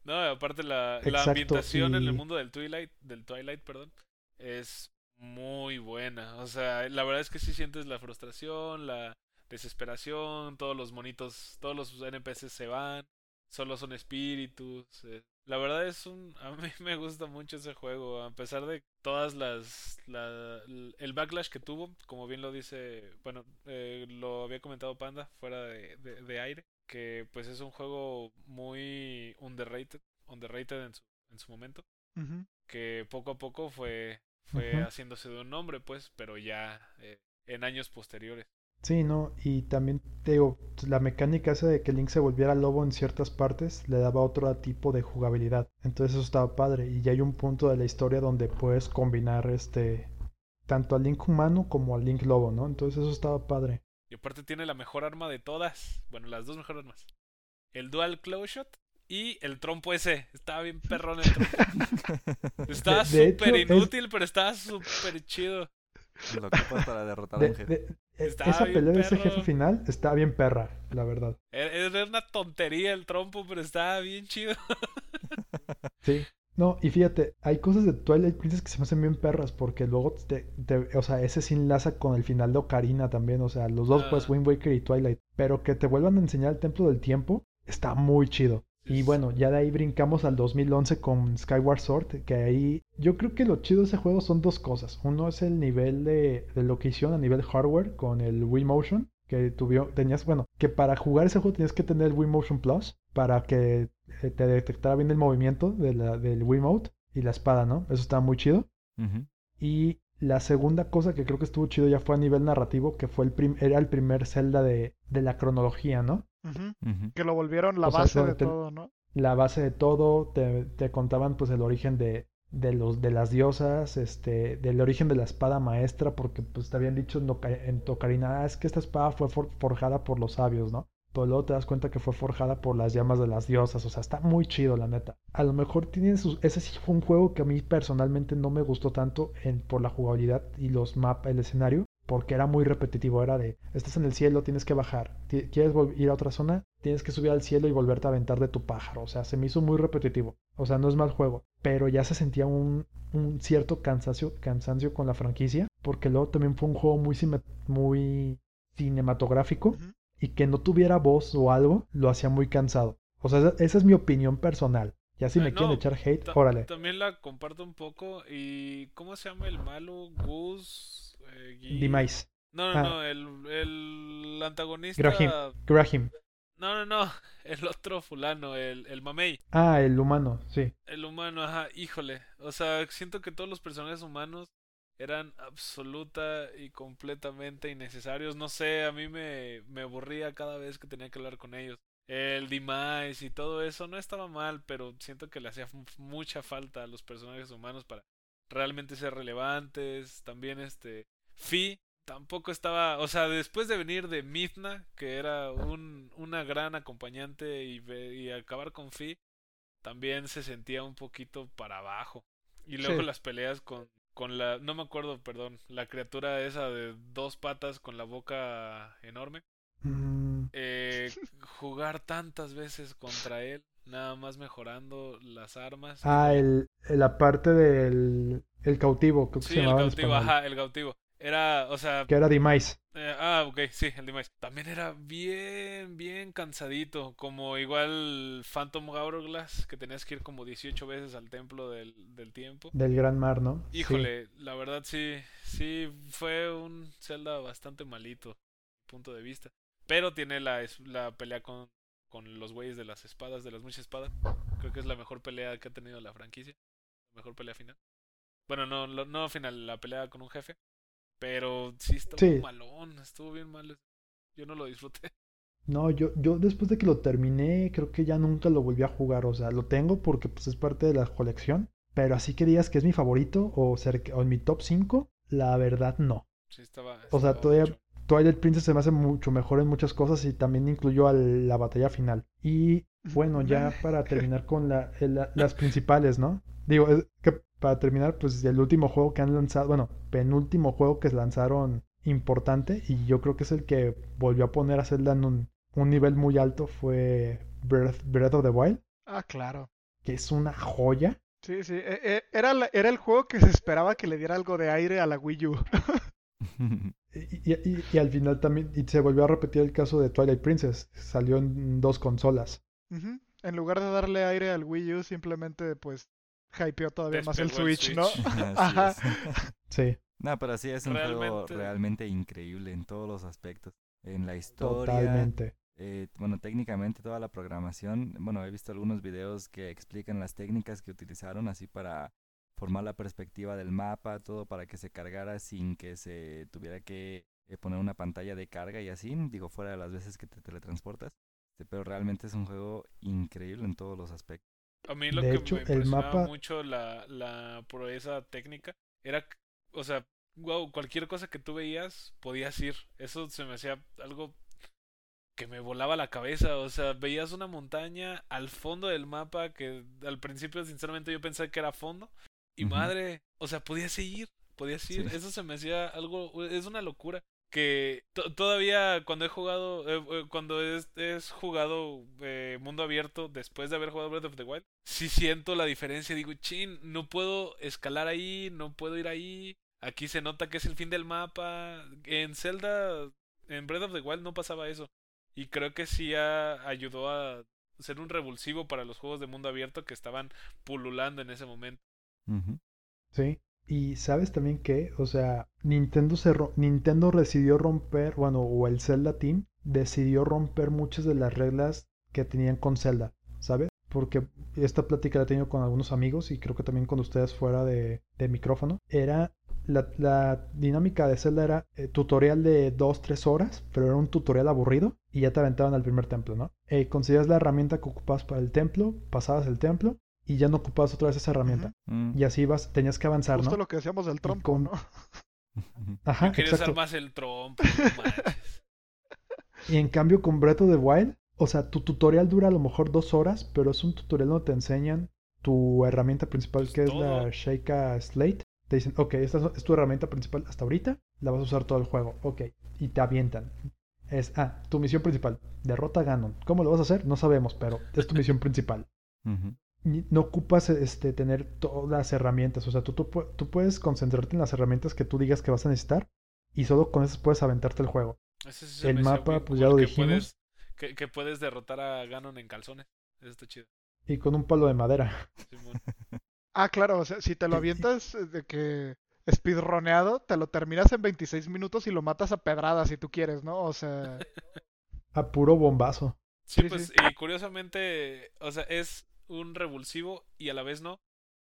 No, aparte la, la ambientación en el mundo del Twilight, del Twilight, perdón, es muy buena. O sea, la verdad es que sí sientes la frustración, la desesperación, todos los monitos, todos los NPCs se van, solo son espíritus. eh. La verdad es un, a mí me gusta mucho ese juego, a pesar de todas las, la- el backlash que tuvo, como bien lo dice, bueno, eh, lo había comentado Panda fuera de, de, de aire, que pues es un juego muy underrated, underrated en su, en su momento, que poco a poco fue, fue haciéndose de un nombre, pues, pero ya eh, en años posteriores. Sí, ¿no? Y también te digo, la mecánica esa de que Link se volviera lobo en ciertas partes le daba otro tipo de jugabilidad. Entonces eso estaba padre. Y ya hay un punto de la historia donde puedes combinar este tanto al Link humano como al Link lobo, ¿no? Entonces eso estaba padre. Y aparte tiene la mejor arma de todas, bueno, las dos mejores armas. El Dual Claw Shot y el trompo ese. Estaba bien perrón el trompo. Estaba súper es- inútil, pero estaba súper chido. Lo ocupas para derrotar a un jefe. de- e- Estaba esa bien pelea de ese jefe final está bien perra, la verdad. Era era una tontería el trompo, pero estaba bien chido. Sí. No, y fíjate, hay cosas de Twilight Princess que se me hacen bien perras porque luego te, te- o sea, ese sí enlaza con el final de Ocarina también, o sea, los dos pues Ah. Wind Waker y Twilight, pero que te vuelvan a enseñar el Templo del Tiempo está muy chido. Y bueno, ya de ahí brincamos al 2011 con Skyward Sword, que ahí yo creo que lo chido de ese juego son dos cosas. Uno es el nivel de, de lo que hicieron a nivel hardware con el Wii Motion, que tuvieron, tenías, bueno, que para jugar ese juego tenías que tener el Wii Motion Plus para que eh, te detectara bien el movimiento de la, del Wiimote y la espada, ¿no? Eso estaba muy chido. Y la segunda cosa que creo que estuvo chido ya fue a nivel narrativo, que fue el prim- era el primer Zelda de, de la cronología, ¿no? Que lo volvieron la O base de te- todo, ¿no? la base de todo, te, te contaban pues el origen de, de los de las diosas, este, del origen de la espada maestra, porque pues te habían dicho en, Oca- en Ocarina, "Ah, es que esta espada fue for- forjada por los sabios, ¿no? Pero luego te das cuenta que fue forjada por las llamas de las diosas, o sea, está muy chido la neta. A lo mejor tiene sus, ese sí fue un juego que a mí personalmente no me gustó tanto en, por la jugabilidad y los mapas, el escenario, porque era muy repetitivo, era de, estás en el cielo, tienes que bajar, quieres ir a otra zona, tienes que subir al cielo y volverte a aventar de tu pájaro, o sea, se me hizo muy repetitivo, o sea, no es mal juego, pero ya se sentía un, un cierto cansancio, cansancio con la franquicia, porque luego también fue un juego muy, muy cinematográfico. Y que no tuviera voz o algo, lo hacía muy cansado. O sea, esa, esa es mi opinión personal. Ya si Ah, me quieren no, echar hate, órale. También la comparto un poco. ¿Y cómo se llama el malo? Gus. Eh, Demise. No, no, Ah. no. El, el antagonista. Grahim. Graham. No, no, no. El otro fulano, el, el mamey. Ah, el humano, sí. El humano, ajá. Híjole. O sea, siento que todos los personajes humanos eran absoluta y completamente innecesarios. No sé, a mí me, me aburría cada vez que tenía que hablar con ellos. El Demise y todo eso no estaba mal, pero siento que le hacía mucha falta a los personajes humanos para realmente ser relevantes. También este Fi tampoco estaba, o sea, después de venir de Midna, que era un, una gran acompañante y, y acabar con Fi, también se sentía un poquito para abajo. Y luego Sí. las peleas con, con la, no me acuerdo, perdón, la criatura esa de dos patas con la boca enorme. Mm, Eh, jugar tantas veces contra él, nada más mejorando las armas. Ah, el, la parte del el cautivo, creo que Sí, se el cautivo, ajá, el cautivo. Era, o sea, Que era Demise. eh, ah, ok, sí, el Demise. También era bien, bien cansadito. Como igual Phantom Hourglass, que tenías que ir como 18 veces al templo del, del tiempo. Del Gran Mar, ¿no? Sí. Híjole, la verdad sí, sí, fue un Zelda bastante malito. punto de vista. Pero tiene la, es- la pelea con, con los güeyes de las espadas, de las muchas espadas. Creo que es la mejor pelea que ha tenido la franquicia. La mejor pelea final. Bueno, no, no final, la pelea con un jefe. Pero sí estuvo Sí. malón, estuvo bien malo. Yo no lo disfruté. No, yo, yo después de que lo terminé, creo que ya nunca lo volví a jugar. O sea, lo tengo porque pues, es parte de la colección. Pero así que digas que es mi favorito o, cerca, o en mi top 5, la verdad no. Sí, estaba. O sea, todavía mucho. Twilight Princess se me hace mucho mejor en muchas cosas y también incluyó a la batalla final. Y bueno, ya para terminar con la, las principales, ¿no? Digo, es que para terminar, pues el último juego que han lanzado, bueno, penúltimo juego que lanzaron importante y yo creo que es el que volvió a poner a Zelda en un, un nivel muy alto fue Breath, Breath of the Wild, Ah, claro. que es una joya. Sí, sí. e- e- Era, la- era el juego que se esperaba que le diera algo de aire a la Wii U. Y, y- y- y al final también, y se volvió a repetir el caso de Twilight Princess, salió en dos consolas. En lugar de darle aire al Wii U, simplemente pues hypeó todavía más el Switch, ¿no? Ajá. Sí, No, pero sí es un juego Realmente- realmente increíble en todos los aspectos. En la historia, totalmente. eh, bueno, técnicamente toda la programación. Bueno, he visto algunos videos que explican las técnicas que utilizaron así para formar la perspectiva del mapa, todo para que se cargara sin que se tuviera que eh, poner una pantalla de carga y así, digo, fuera de las veces que te teletransportas. Este, Pero realmente es un juego increíble en todos los aspectos. A mí lo De que hecho, me el impresionaba mapa- mucho la, la proeza técnica era, o sea, wow, cualquier cosa que tú veías podías ir. Eso se me hacía algo que me volaba la cabeza. O sea, veías una montaña al fondo del mapa que al principio sinceramente yo pensé que era fondo. Y madre, o sea, podías ir, podías ir. Sí. Eso se me hacía algo, es una locura. Que to- todavía cuando he jugado, eh, eh, cuando es, jugado eh, mundo abierto después de haber jugado Breath of the Wild, sí siento la diferencia. Digo, chin, no puedo escalar ahí, no puedo ir ahí. Aquí se nota que es el fin del mapa. En Zelda, en Breath of the Wild no pasaba eso. Y creo que sí ha- ayudó a ser un revulsivo para los juegos de mundo abierto que estaban pululando en ese momento. Sí. Y sabes también que, o sea, Nintendo se Nintendo decidió romper, bueno, o el Zelda Team decidió romper muchas de las reglas que tenían con Zelda, ¿sabes? Porque esta plática la he tenido con algunos amigos y creo que también con ustedes fuera de, de micrófono. Era la, la dinámica de Zelda era eh, tutorial de 2-3 horas, pero era un tutorial aburrido y ya te aventaban al primer templo, ¿no? Eh, conseguías la herramienta que ocupabas para el templo, pasabas el templo y ya no ocupabas otra vez esa herramienta. Mm. Y así vas, tenías que avanzar, Justo ¿no? lo que decíamos del trompo, con- ¿no? Ajá, Yo quería usar más el trompo. Y en cambio con Breath of the Wild, o sea, tu tutorial dura a lo mejor dos horas, pero es un tutorial donde te enseñan tu herramienta principal, Pues que es la Sheikah Slate. Te dicen, ok, esta es tu herramienta principal hasta ahorita, la vas a usar todo el juego, ok. Y te avientan. Es, ah, tu misión principal, derrota a Ganon. ¿Cómo lo vas a hacer? No sabemos, pero es tu misión principal. Y No ocupas este, tener todas las herramientas, o sea, tú, tú, tú puedes concentrarte en las herramientas que tú digas que vas a necesitar y solo con esas puedes aventarte el juego. Ese sí El mapa, bien pues, ya lo que dijimos. Puedes, que, que puedes derrotar a Ganon en calzones. Eso está chido. Y con un palo de madera. Simón. Ah, claro, o sea, si te lo avientas eh, de que speedroneado, te lo terminas en 26 minutos y lo matas a pedradas si tú quieres, ¿no? O sea, A puro bombazo. Sí, Sí, pues, sí. y curiosamente, o sea, es un revulsivo y a la vez no,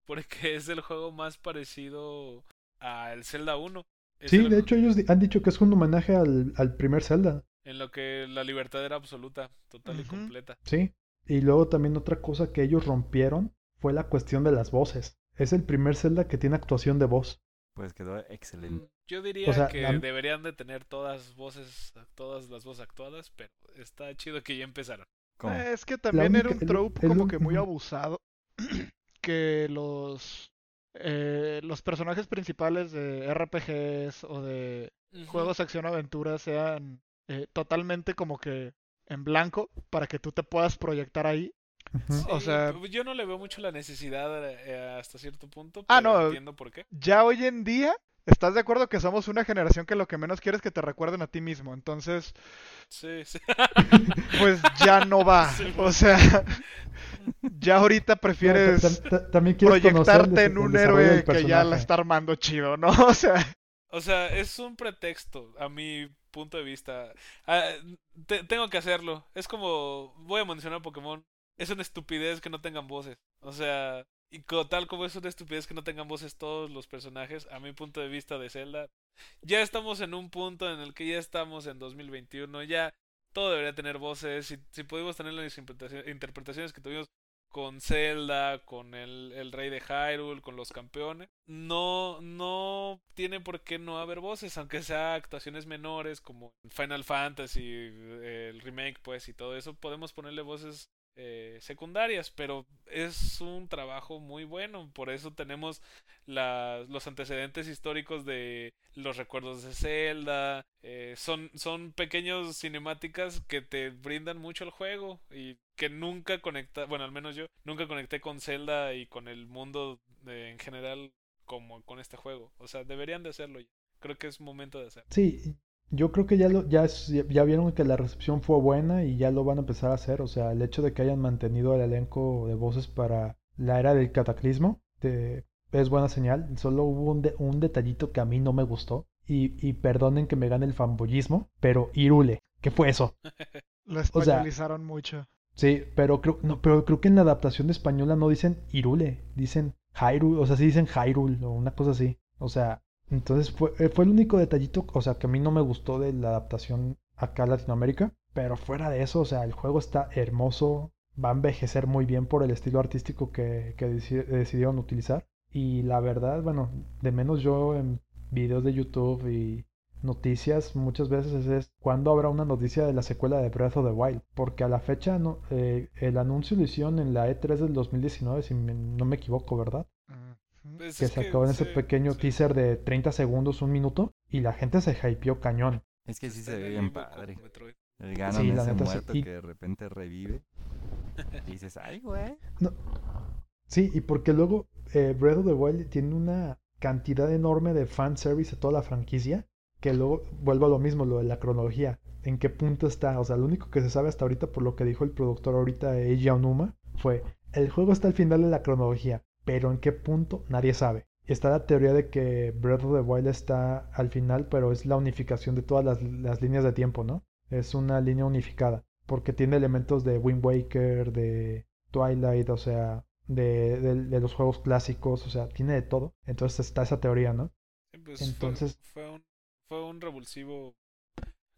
porque es el juego más parecido al Zelda 1. Es Sí, el- de hecho ellos han dicho que es un homenaje al, al primer Zelda. En lo que la libertad era absoluta, total y completa. Sí. Y luego también otra cosa que ellos rompieron fue la cuestión de las voces. Es el primer Zelda que tiene actuación de voz. Pues quedó excelente. Yo diría O sea, que la- deberían de tener todas voces, todas las voces actuadas, pero está chido que ya empezaron. ¿Cómo? eh, es que también era un trope el como que muy abusado. que los eh, los personajes principales de RPGs o de juegos acción-aventura sean eh, totalmente como que en blanco para que tú te puedas proyectar ahí. Sí, o sea- pues, yo no le veo mucho la necesidad eh, hasta cierto punto, Ah, pero no. entiendo por qué. Ya hoy en día, ¿estás de acuerdo que somos una generación que lo que menos quiere es que te recuerden a ti mismo? Entonces, Sí, sí. pues ya no va. Sí, O sea, ya ahorita prefieres también proyectarte en un héroe que ya la está armando chido, ¿no? O sea, O sea, es un pretexto, a mi punto de vista. Ah, te- tengo que hacerlo. Es como, voy a mencionar Pokémon. Es una estupidez que no tengan voces. O sea, y tal como es una estupidez que no tengan voces todos los personajes, a mi punto de vista de Zelda, ya estamos en un punto en el que ya estamos en 2021. Ya todo debería tener voces. Si, si pudimos tener las interpretaci- interpretaciones que tuvimos con Zelda, con el, el rey de Hyrule, con los campeones. No, no tiene por qué no haber voces, aunque sea actuaciones menores como Final Fantasy, el remake, pues, y todo eso, podemos ponerle voces eh, secundarias, pero es un trabajo muy bueno, por eso tenemos la- los antecedentes históricos de los recuerdos de Zelda, eh, son, son pequeños cinemáticas que te brindan mucho el juego y que nunca conecta, bueno, al menos yo nunca conecté con Zelda y con el mundo de- en general como con este juego, o sea, deberían de hacerlo. Creo que es momento de hacerlo. Sí, yo creo que ya lo, ya, vieron que la recepción fue buena y ya lo van a empezar a hacer. O sea, el hecho de que hayan mantenido el elenco de voces para la era del cataclismo te- es buena señal. Solo hubo un, de- un detallito que a mí no me gustó. Y, y perdonen que me gane el fanboyismo, pero Irule, ¿qué fue eso? Lo O sea- españolizaron mucho. Sí, pero creo, no, pero creo que en la adaptación española no dicen Irule, dicen Hyrule, o sea, sí dicen Hyrule o una cosa así. O sea, entonces fue, eh, fue el único detallito, o sea, que a mí no me gustó de la adaptación acá a Latinoamérica. Pero fuera de eso, o sea, el juego está hermoso, va a envejecer muy bien por el estilo artístico que, que deci- decidieron utilizar. Y la verdad, bueno, de menos yo en videos de YouTube y noticias muchas veces es, cuándo habrá una noticia de la secuela de Breath of the Wild. Porque a la fecha no, eh, el anuncio lo hicieron en la E3 del 2019, si me- no me equivoco, ¿verdad? Pues Que es se acabó en ese pequeño sí. teaser de 30 segundos, un minuto, y la gente se hypeó cañón. Es que sí se ve bien padre. El Ganon Sí, ese muerto Y- que de repente revive. Y dices, ay, güey. Sí, y porque luego eh, Breath of the Wild tiene una cantidad enorme de fanservice a toda la franquicia, que luego vuelvo a lo mismo, lo de la cronología. ¿En qué punto está? O sea, lo único que se sabe hasta ahorita, por lo que dijo el productor ahorita, Eiji Aonuma, fue, el juego está al final de la cronología, pero en qué punto nadie sabe. Está la teoría de que Breath of the Wild está al final, pero es la unificación de todas las, las líneas de tiempo, ¿no? Es una línea unificada, porque tiene elementos de Wind Waker, de Twilight, o sea, de, de- de los juegos clásicos, o sea, tiene de todo. Entonces está esa teoría, ¿no? Sí, pues Entonces- fue, un, fue un revulsivo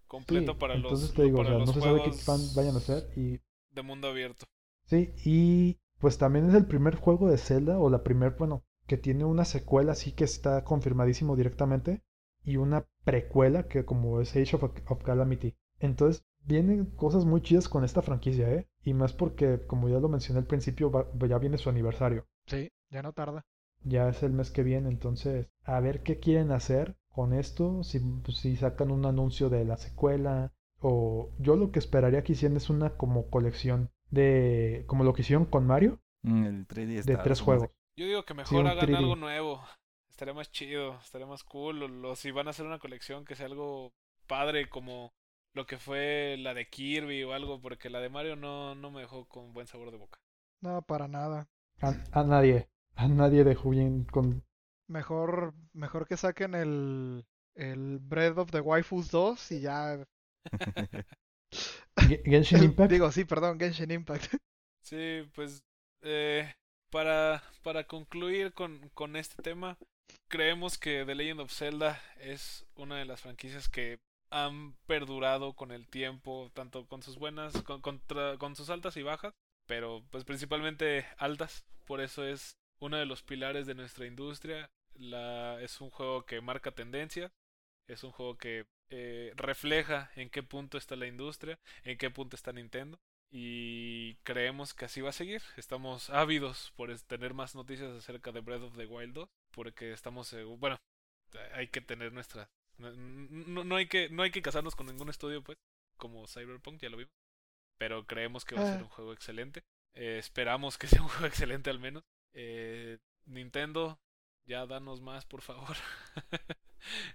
completo Sí, para entonces los, te digo, o sea, no se sabe qué fan vayan a hacer y de mundo abierto. sí, y pues también es el primer juego de Zelda o la primer, bueno, que tiene una secuela así que está confirmadísimo directamente y una precuela que como es Age of, of Calamity. Entonces vienen cosas muy chidas con esta franquicia, ¿eh? Y más porque, como ya lo mencioné al principio, va- ya viene su aniversario. Sí, ya no tarda. Ya es el mes que viene, entonces a ver qué quieren hacer con esto, si, pues, si sacan un anuncio de la secuela o yo lo que esperaría que hicieran es una como colección de como lo que hicieron con Mario Mm, El 3D de tres juegos. Yo digo que mejor hagan 3D. algo nuevo. Estaría más chido, estaría más cool. O, o si van a hacer una colección que sea algo padre como lo que fue la de Kirby o algo, porque la de Mario no, no me dejó con buen sabor de boca. No, para nada. A, a nadie, a nadie dejó bien con Mejor, mejor que saquen el, el Breath of the Waifus 2 y ya. Ge- Genshin Impact. digo, sí, perdón, Genshin Impact. Sí, pues eh, para, para concluir con, con este tema, creemos que The Legend of Zelda es una de las franquicias que han perdurado con el tiempo, tanto con sus buenas, con, contra- con sus altas y bajas, pero pues principalmente altas, por eso es uno de los pilares de nuestra industria, la, es un juego que marca tendencia, es un juego que eh, refleja en qué punto está la industria, en qué punto está Nintendo y creemos que así va a seguir. Estamos ávidos por tener más noticias acerca de Breath of the Wild 2 porque estamos segu- bueno, hay que tener nuestra no, no- no hay que no hay que casarnos con ningún estudio pues, como Cyberpunk ya lo vimos, pero creemos que va a ser Ah. un juego excelente. Eh, esperamos que sea un juego excelente al menos. Eh, Nintendo, ya danos más, por favor.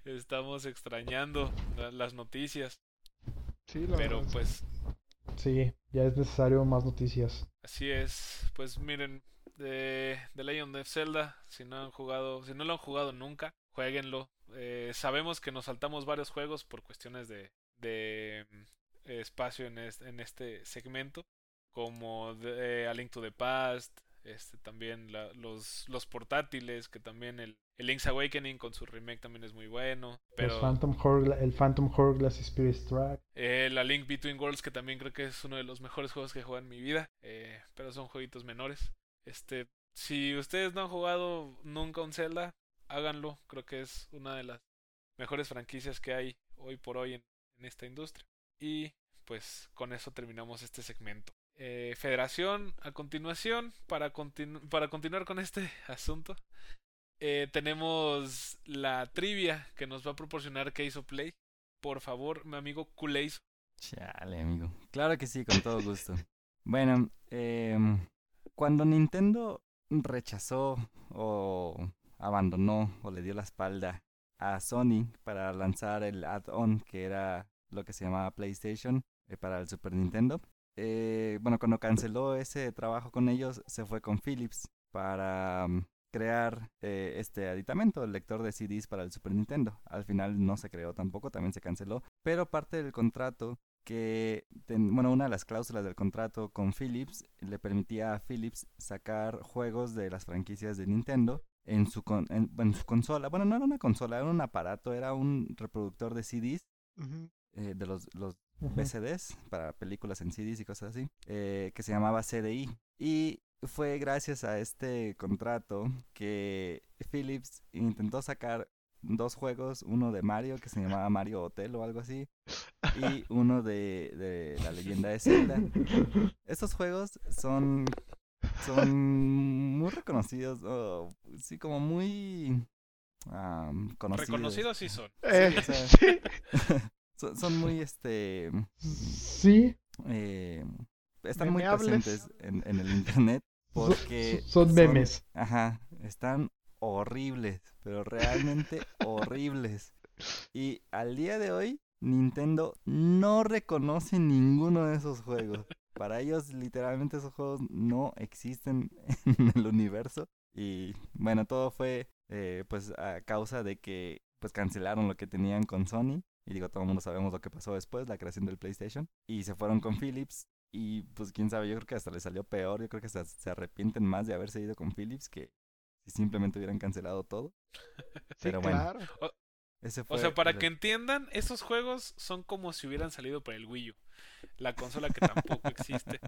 Estamos extrañando la- las noticias, Sí, la pero verdad, sí. pues Sí, ya es necesario más noticias. Así es, pues miren, de The Legend of Zelda, si no han jugado, si no lo han jugado nunca, jueguenlo. Eh, sabemos que nos saltamos varios juegos por cuestiones de, de mm, espacio en, en este segmento, como de, A Link to the Past, este, también los, los portátiles, que también el, el, Link's Awakening con su remake también es muy bueno. Pero, el Phantom, Horror, el Phantom Hourglass Spirit Track. Eh, la Link Between Worlds, que también creo que es uno de los mejores juegos que he jugado en mi vida, eh, pero son jueguitos menores. Este, si ustedes no han jugado nunca un Zelda, háganlo. Creo que es una de las mejores franquicias que hay hoy por hoy en, en esta industria. Y pues con eso terminamos este segmento. Eh, federación, a continuación, para, para continuar con este asunto, eh, tenemos la trivia que nos va a proporcionar que hizo Play. Por favor, mi amigo Kuleizo. Chale, amigo. Claro que sí, con todo gusto. bueno, eh, cuando Nintendo rechazó o abandonó o le dio la espalda a Sony para lanzar el add-on que era lo que se llamaba PlayStation eh, para el Super Nintendo, eh, bueno, cuando canceló ese trabajo con ellos, se fue con Philips para crear eh, este aditamento, el lector de CDs para el Super Nintendo. Al final no se creó tampoco, también se canceló, pero parte del contrato que, bueno, una de las cláusulas del contrato con Philips le permitía a Philips sacar juegos de las franquicias de Nintendo en su, en, su consola. Bueno, no era una consola, era un aparato, era un reproductor de CDs. Eh, de los, los VCDs para películas en CDs y cosas así, eh, que se llamaba CDI. Y fue gracias a este contrato que Philips intentó sacar dos juegos, uno de Mario que se llamaba Mario Hotel o algo así, y uno de, de la leyenda de Zelda. Estos juegos son, son muy reconocidos, sí, como muy conocidos. Reconocidos sí son. Eh, son, muy, este... Sí. Eh, están muy presentes en, en, el internet porque... Son, memes. Ajá, están horribles, pero realmente horribles. Y al día de hoy, Nintendo no reconoce ninguno de esos juegos. Para ellos, literalmente, esos juegos no existen en el universo. Y bueno, todo fue eh, pues a causa de que pues cancelaron lo que tenían con Sony y digo, todo el mundo sabemos lo que pasó después, la creación del PlayStation. Y se fueron con Philips. Y pues quién sabe, yo creo que hasta les salió peor. Yo creo que se, se arrepienten más de haberse ido con Philips que si simplemente hubieran cancelado todo. Pero bueno. O, sea, para que entiendan, esos juegos son como si hubieran salido para el Wii U. La consola que tampoco existe.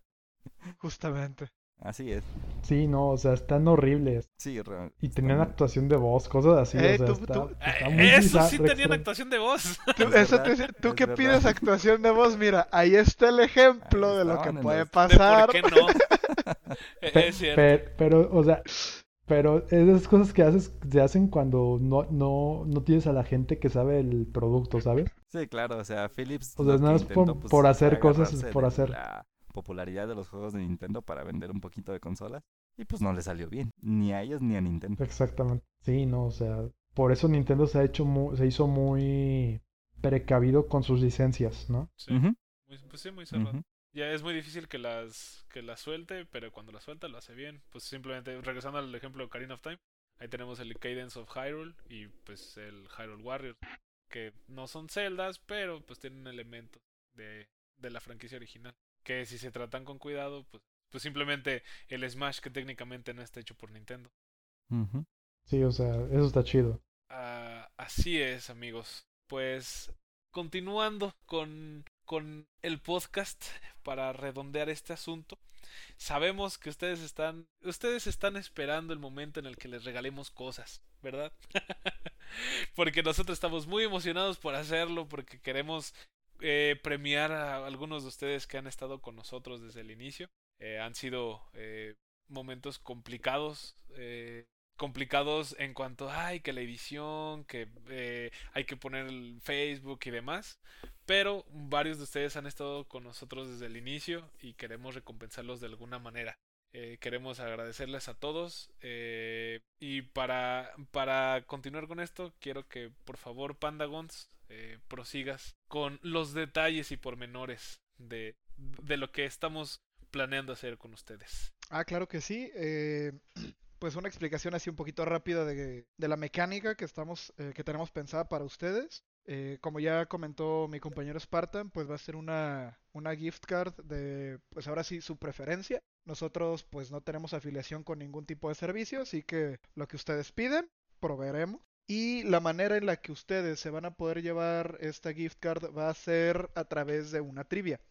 Justamente. Así es. Sí, no, o sea, están horribles. Sí, Y tenían actuación de voz, cosas así. o sea, tú, está, tú, eso sí tenían actuación de voz. Tú, que pides actuación de voz, mira, ahí está el ejemplo de lo que puede pasar. ¿Por qué no? es cierto. Pero, o sea, pero esas cosas que haces se hacen cuando no, no, no tienes a la gente que sabe el producto, ¿sabes? Sí, claro, o sea, Philips. O sea, nada más por, pues, por, hacer cosas, por hacer popularidad de los juegos de Nintendo para vender un poquito de consolas. Y pues no le salió bien, ni a ellos ni a Nintendo. Exactamente. Sí, no, o sea, por eso Nintendo se ha hecho se hizo muy precavido con sus licencias, ¿no? Sí. muy, pues sí, muy cerrado. Ya es muy difícil que las que las suelte, pero cuando las suelta lo hace bien. Pues simplemente regresando al ejemplo de Ocarina of Time, ahí tenemos el Cadence of Hyrule y pues el Hyrule Warriors, que no son celdas, pero pues tienen elementos de, de la franquicia original que si se tratan con cuidado, pues, pues simplemente el Smash que técnicamente no está hecho por Nintendo. Sí, o sea, eso está chido. Ah, así es, amigos. Pues continuando con, con el podcast para redondear este asunto. Sabemos que ustedes están ustedes están esperando el momento en el que les regalemos cosas, ¿verdad? porque nosotros estamos muy emocionados por hacerlo porque queremos eh, premiar a algunos de ustedes que han estado con nosotros desde el inicio. Eh, han sido eh, momentos complicados, complicados en cuanto, ay, que la edición, que hay que poner el Facebook y demás. Pero varios de ustedes han estado con nosotros desde el inicio y queremos recompensarlos de alguna manera. queremos agradecerles a todos. y para, para continuar con esto, quiero que por favor, Pandagons, eh, prosigas con los detalles y pormenores de, de lo que estamos planeando hacer con ustedes. Ah, claro que sí. Eh, pues una explicación así un poquito rápida de, de la mecánica que estamos, eh, que tenemos pensada para ustedes. Como ya comentó mi compañero Spartan, pues va a ser una, una gift card de, pues ahora sí, su preferencia. Nosotros pues no tenemos afiliación con ningún tipo de servicio, así que lo que ustedes piden, proveeremos. Y la manera en la que ustedes se van a poder llevar esta gift card va a ser a través de una trivia.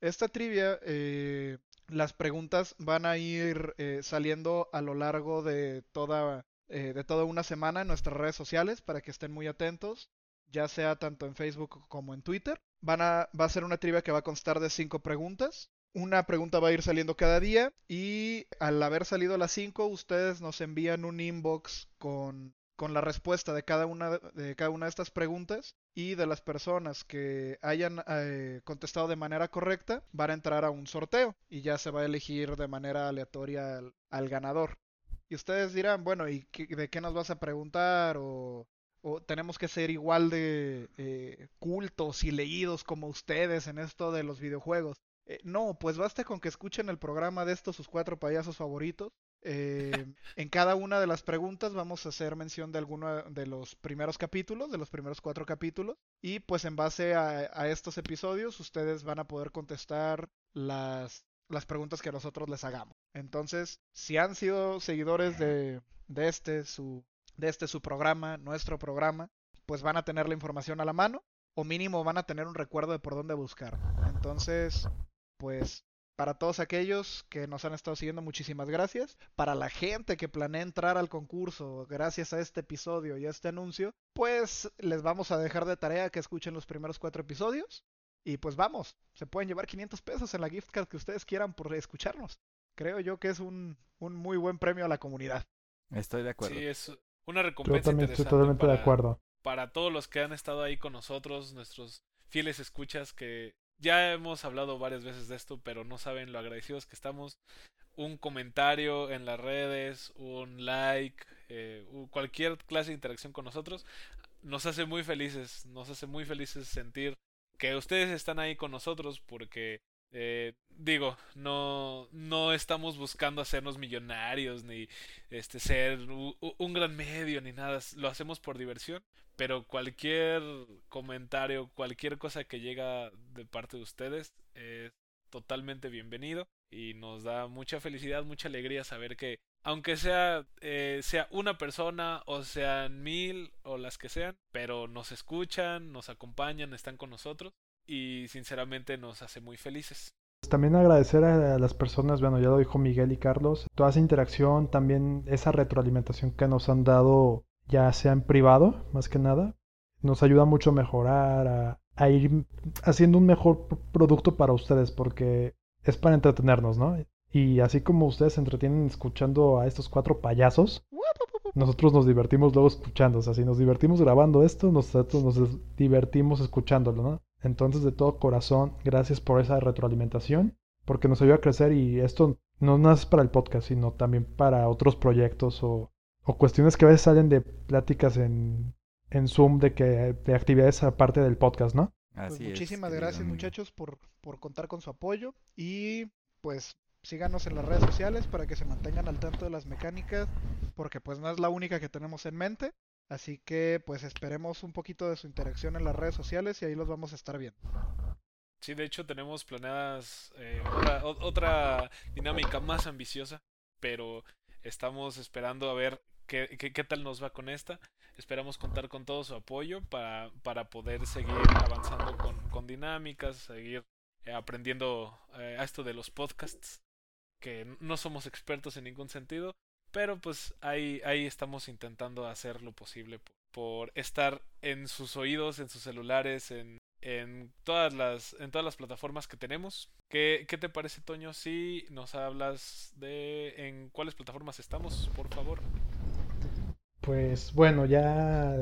Esta trivia, eh, las preguntas van a ir eh, saliendo a lo largo de toda, eh, de toda una semana en nuestras redes sociales para que estén muy atentos ya sea tanto en Facebook como en Twitter. Van a, va a ser una trivia que va a constar de cinco preguntas. Una pregunta va a ir saliendo cada día y al haber salido las cinco, ustedes nos envían un inbox con, con la respuesta de cada, una, de cada una de estas preguntas y de las personas que hayan eh, contestado de manera correcta van a entrar a un sorteo y ya se va a elegir de manera aleatoria al, ganador. Y ustedes dirán, bueno, ¿y de qué nos vas a preguntar? O o tenemos que ser igual de eh, cultos y leídos como ustedes en esto de los videojuegos. Eh, no, pues basta con que escuchen el programa de estos sus cuatro payasos favoritos. Eh, en cada una de las preguntas vamos a hacer mención de alguno de los primeros capítulos, de los primeros cuatro capítulos. Y pues en base a, a estos episodios ustedes van a poder contestar las, las preguntas que nosotros les hagamos. Entonces, si han sido seguidores de, de este, su de este su programa, nuestro programa, pues van a tener la información a la mano o mínimo van a tener un recuerdo de por dónde buscar. Entonces, pues para todos aquellos que nos han estado siguiendo, muchísimas gracias. Para la gente que planea entrar al concurso, gracias a este episodio y a este anuncio, pues les vamos a dejar de tarea que escuchen los primeros cuatro episodios. Y pues vamos, se pueden llevar 500 pesos en la gift card que ustedes quieran por escucharnos. Creo yo que es un, un muy buen premio a la comunidad. Estoy de acuerdo. Sí, es una recompensa Yo también estoy totalmente para, de acuerdo. Para todos los que han estado ahí con nosotros, nuestros fieles escuchas, que ya hemos hablado varias veces de esto, pero no saben lo agradecidos que estamos. Un comentario en las redes, un like, eh, cualquier clase de interacción con nosotros, nos hace muy felices, nos hace muy felices sentir que ustedes están ahí con nosotros porque eh, digo, no, no estamos buscando hacernos millonarios ni este ser un gran medio ni nada, lo hacemos por diversión, pero cualquier comentario, cualquier cosa que llega de parte de ustedes es totalmente bienvenido y nos da mucha felicidad, mucha alegría saber que aunque sea eh, sea una persona o sean mil o las que sean, pero nos escuchan, nos acompañan, están con nosotros y sinceramente nos hace muy felices. También agradecer a las personas, bueno, ya lo dijo Miguel y Carlos, toda esa interacción, también esa retroalimentación que nos han dado, ya sea en privado, más que nada, nos ayuda mucho a mejorar, a, a ir haciendo un mejor producto para ustedes, porque es para entretenernos, ¿no? Y así como ustedes se entretienen escuchando a estos cuatro payasos, nosotros nos divertimos luego escuchando. O sea, si nos divertimos grabando esto, nosotros nos divertimos escuchándolo, ¿no? Entonces, de todo corazón, gracias por esa retroalimentación, porque nos ayuda a crecer y esto no es para el podcast, sino también para otros proyectos o, o cuestiones que a veces salen de pláticas en, en Zoom de que de actividades aparte del podcast, ¿no? Pues muchísimas gracias muchachos por, por contar con su apoyo y pues síganos en las redes sociales para que se mantengan al tanto de las mecánicas porque pues no es la única que tenemos en mente Así que pues esperemos un poquito de su interacción en las redes sociales y ahí los vamos a estar viendo. Sí, de hecho tenemos planeadas eh, otra, dinámica más ambiciosa, pero estamos esperando a ver qué, qué, tal nos va con esta. Esperamos contar con todo su apoyo para, para poder seguir avanzando con, con dinámicas, seguir eh, aprendiendo eh, a esto de los podcasts, que no somos expertos en ningún sentido, pero pues ahí, ahí estamos intentando hacer lo posible por, estar en sus oídos, en sus celulares, en, en, todas, las, en todas las plataformas que tenemos. ¿Qué, ¿Qué te parece, Toño, si nos hablas de en cuáles plataformas estamos, por favor? Pues bueno, ya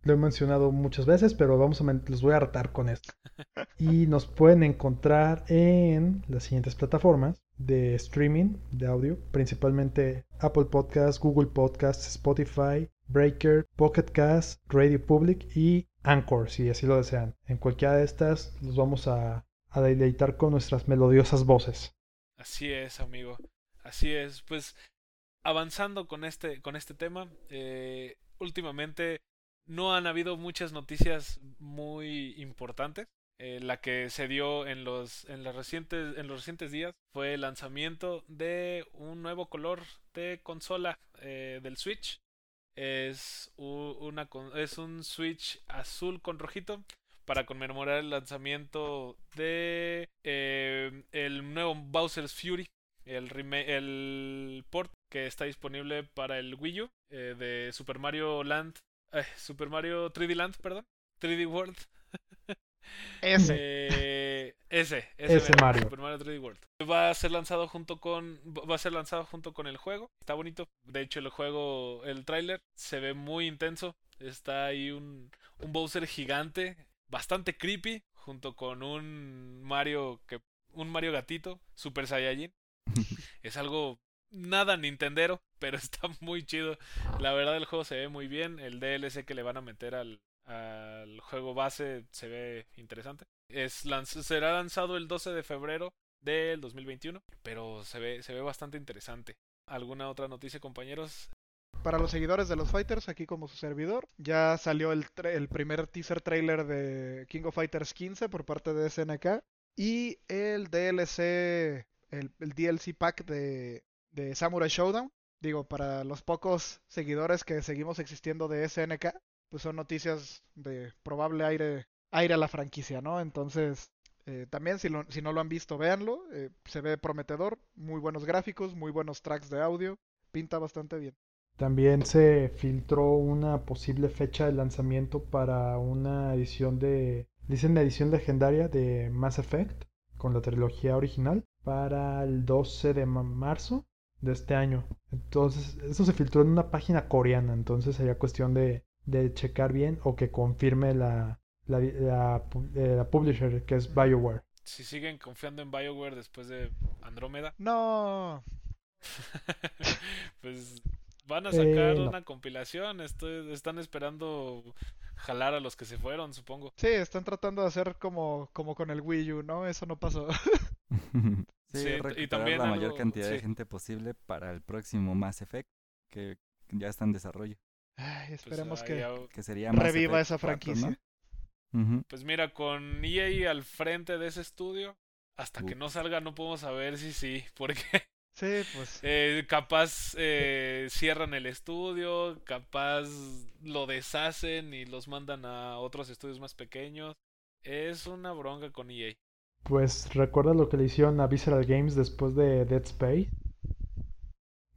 lo he mencionado muchas veces, pero vamos a les voy a hartar con esto. Y nos pueden encontrar en las siguientes plataformas de streaming de audio, principalmente Apple Podcasts, Google Podcasts, Spotify, Breaker, Pocket Cast, Radio Public y Anchor, si así lo desean. En cualquiera de estas los vamos a, deleitar con nuestras melodiosas voces. Así es, amigo. Así es. Pues avanzando con este, con este tema, eh, últimamente no han habido muchas noticias muy importantes. Eh, la que se dio en los, en, las recientes, en los recientes días fue el lanzamiento de un nuevo color de consola eh, del Switch. Es, una, es un Switch azul con rojito para conmemorar el lanzamiento de eh, el nuevo Bowser's Fury, el, el port que está disponible para el Wii U de Super Mario Land, Super Mario 3D Land, perdón, 3D World. Ese. Eh, ese, ese, Mario. Super Mario 3D World. Va a ser lanzado junto con va a ser lanzado junto con el juego. Está bonito. De hecho, el juego, el tráiler se ve muy intenso. Está ahí un, un Bowser gigante, bastante creepy, junto con un Mario que un Mario gatito, Super Saiyajin. es algo nada nintendero, pero está muy chido. La verdad el juego se ve muy bien. El DLC que le van a meter al, al juego base se ve interesante. Es será lanzado el 12 de febrero del 2021, pero se ve, se ve bastante interesante. ¿Alguna otra noticia, compañeros? Para los seguidores de los Fighters, aquí como su servidor, ya salió el, el primer teaser trailer de King of Fighters 15 por parte de SNK y el DLC, el, DLC pack de, de Samurai Showdown. Digo, para los pocos seguidores que seguimos existiendo de SNK, pues son noticias de probable aire, aire a la franquicia, ¿no? Entonces, eh, también si, si no lo han visto, véanlo. Eh, se ve prometedor, muy buenos gráficos, muy buenos tracks de audio, pinta bastante bien. También se filtró una posible fecha de lanzamiento para una edición de, dicen la edición legendaria de Mass Effect con la trilogía original para el 12 de marzo de este año. Entonces, eso se filtró en una página coreana, entonces sería cuestión de de checar bien o que confirme la, la, la, eh, publisher que es BioWare. Si siguen confiando en BioWare después de Andrómeda. No. pues van a sacar eh, una compilación. Estoy, están esperando jalar a los que se fueron, supongo. Sí, están tratando de hacer como, como con el Wii U, ¿no? Eso no pasó. sí, y también la mayor cantidad de gente posible para el próximo Mass Effect que ya está en desarrollo. Ay, esperemos que, que sería reviva esa franquicia. Pues mira, con EA al frente de ese estudio, hasta que no salga no podemos saber si sí, porque sí, pues. Eh, capaz eh, cierran el estudio, capaz lo deshacen y los mandan a otros estudios más pequeños. Es una bronca con EA. Pues recuerda lo que le hicieron a Visceral Games después de Dead Space.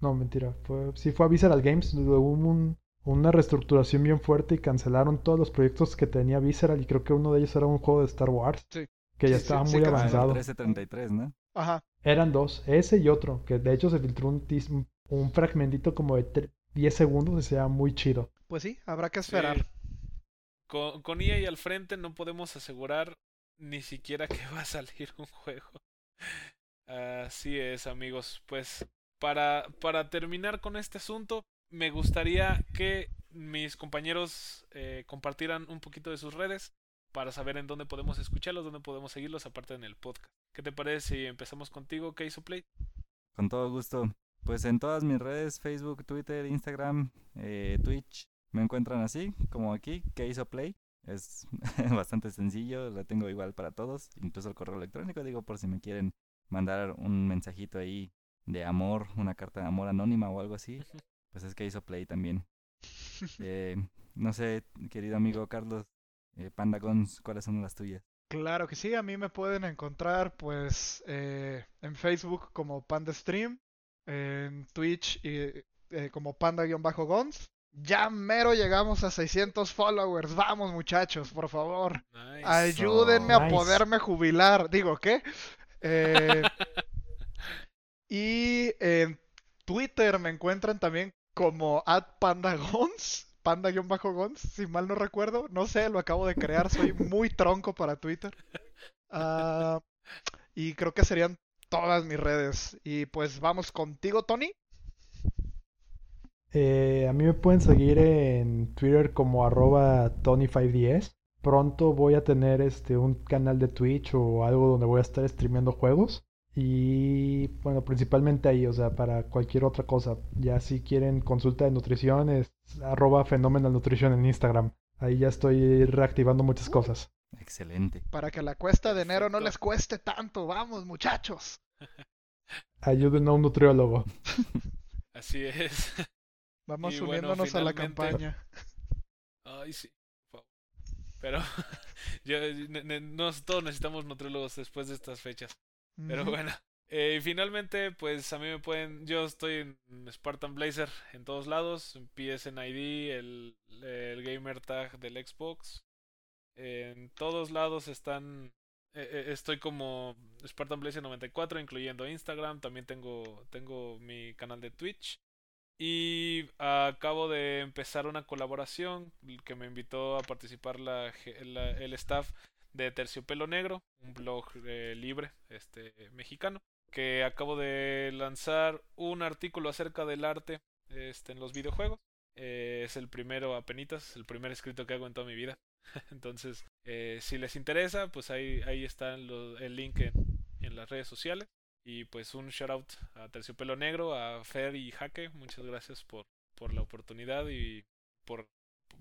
No, mentira. Fue, sí fue a Visceral Games. Hubo un, una reestructuración bien fuerte y cancelaron todos los proyectos que tenía Visceral y creo que uno de ellos era un juego de Star Wars. Sí. Que ya estaba muy avanzado. 1333, ¿no? Ajá. Eran dos, ese y otro, que de hecho se filtró un, un fragmentito como de 10 segundos y sea muy chido. Pues sí, habrá que esperar. Con, con EA y al frente no podemos asegurar ni siquiera que va a salir un juego. Así es, amigos. Pues para, para terminar con este asunto, me gustaría que mis compañeros eh, compartieran un poquito de sus redes para saber en dónde podemos escucharlos, dónde podemos seguirlos, aparte en el podcast. ¿Qué te parece si empezamos contigo, ¿Qué hizo Play? Con todo gusto. Pues en todas mis redes, Facebook, Twitter, Instagram, eh, Twitch, me encuentran así, como aquí, ¿Qué hizo Play? Es bastante sencillo, lo tengo igual para todos, incluso el correo electrónico, digo, por si me quieren mandar un mensajito ahí de amor, una carta de amor anónima o algo así, pues es que hizo Play también. Eh, no sé, querido amigo Carlos, eh, Pandagons, ¿cuáles son las tuyas? Claro que sí, a mí me pueden encontrar pues eh, en Facebook como PandaStream, en Twitch y, eh, como Panda-Gons. Ya mero llegamos a 600 followers. Vamos muchachos, por favor. Ayúdenme a poderme jubilar. Digo, ¿qué? y en Twitter me encuentran también como @pandagons, panda-gons, si mal no recuerdo. No sé, lo acabo de crear, soy muy tronco para Twitter. Ah, y creo que serían todas mis redes. Y pues vamos contigo, Tony. Eh, a mí me pueden seguir en Twitter como arroba Tony510. Pronto voy a tener este un canal de Twitch o algo donde voy a estar streameando juegos. Y bueno, principalmente ahí, o sea, para cualquier otra cosa. Ya si quieren consulta de nutrición, es arroba Phenomenal Nutrition en Instagram. Ahí ya estoy reactivando muchas cosas. Excelente. Para que la cuesta de enero no les cueste tanto. Vamos, muchachos. Ayuden a un nutriólogo. Así es. Vamos Y bueno, uniéndonos a la campaña. Ay, sí. Pero yo, ne- ne- nos- todos necesitamos nutriólogos después de estas fechas. Pero bueno. Eh, y finalmente, pues a mí me pueden. Yo estoy en Spartan Blazer en todos lados. En PSNID, el, el gamer tag del Xbox. En todos lados están. eh, eh, estoy como Spartan Blazer 94, incluyendo Instagram. También tengo, tengo mi canal de Twitch. Y acabo de empezar una colaboración que me invitó a participar la, la- el staff de Terciopelo Negro, un blog eh, libre este mexicano, que acabo de lanzar un artículo acerca del arte este, en los videojuegos. Eh, es el primero apenitas, el primer escrito que hago en toda mi vida. Entonces, eh, si les interesa, pues ahí, ahí está el link en, las redes sociales. Y pues un shout out a Terciopelo Negro, a Fer y Jaque. Muchas gracias por, por la oportunidad y por,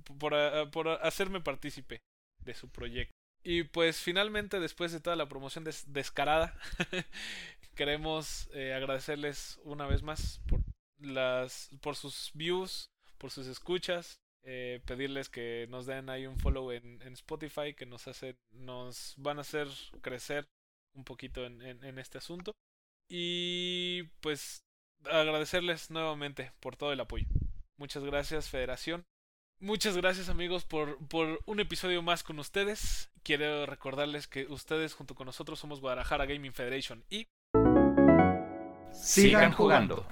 por, por, por hacerme partícipe de su proyecto. Y pues finalmente, después de toda la promoción des- descarada, queremos eh, agradecerles una vez más por las por sus views, por sus escuchas, eh, pedirles que nos den ahí un follow en, Spotify, que nos hace, nos van a hacer crecer un poquito en este asunto. Y pues agradecerles nuevamente por todo el apoyo. Muchas gracias, Federación. Muchas gracias amigos por, por un episodio más con ustedes. Quiero recordarles que ustedes junto con nosotros somos Guadalajara Gaming Federation y Sigan jugando.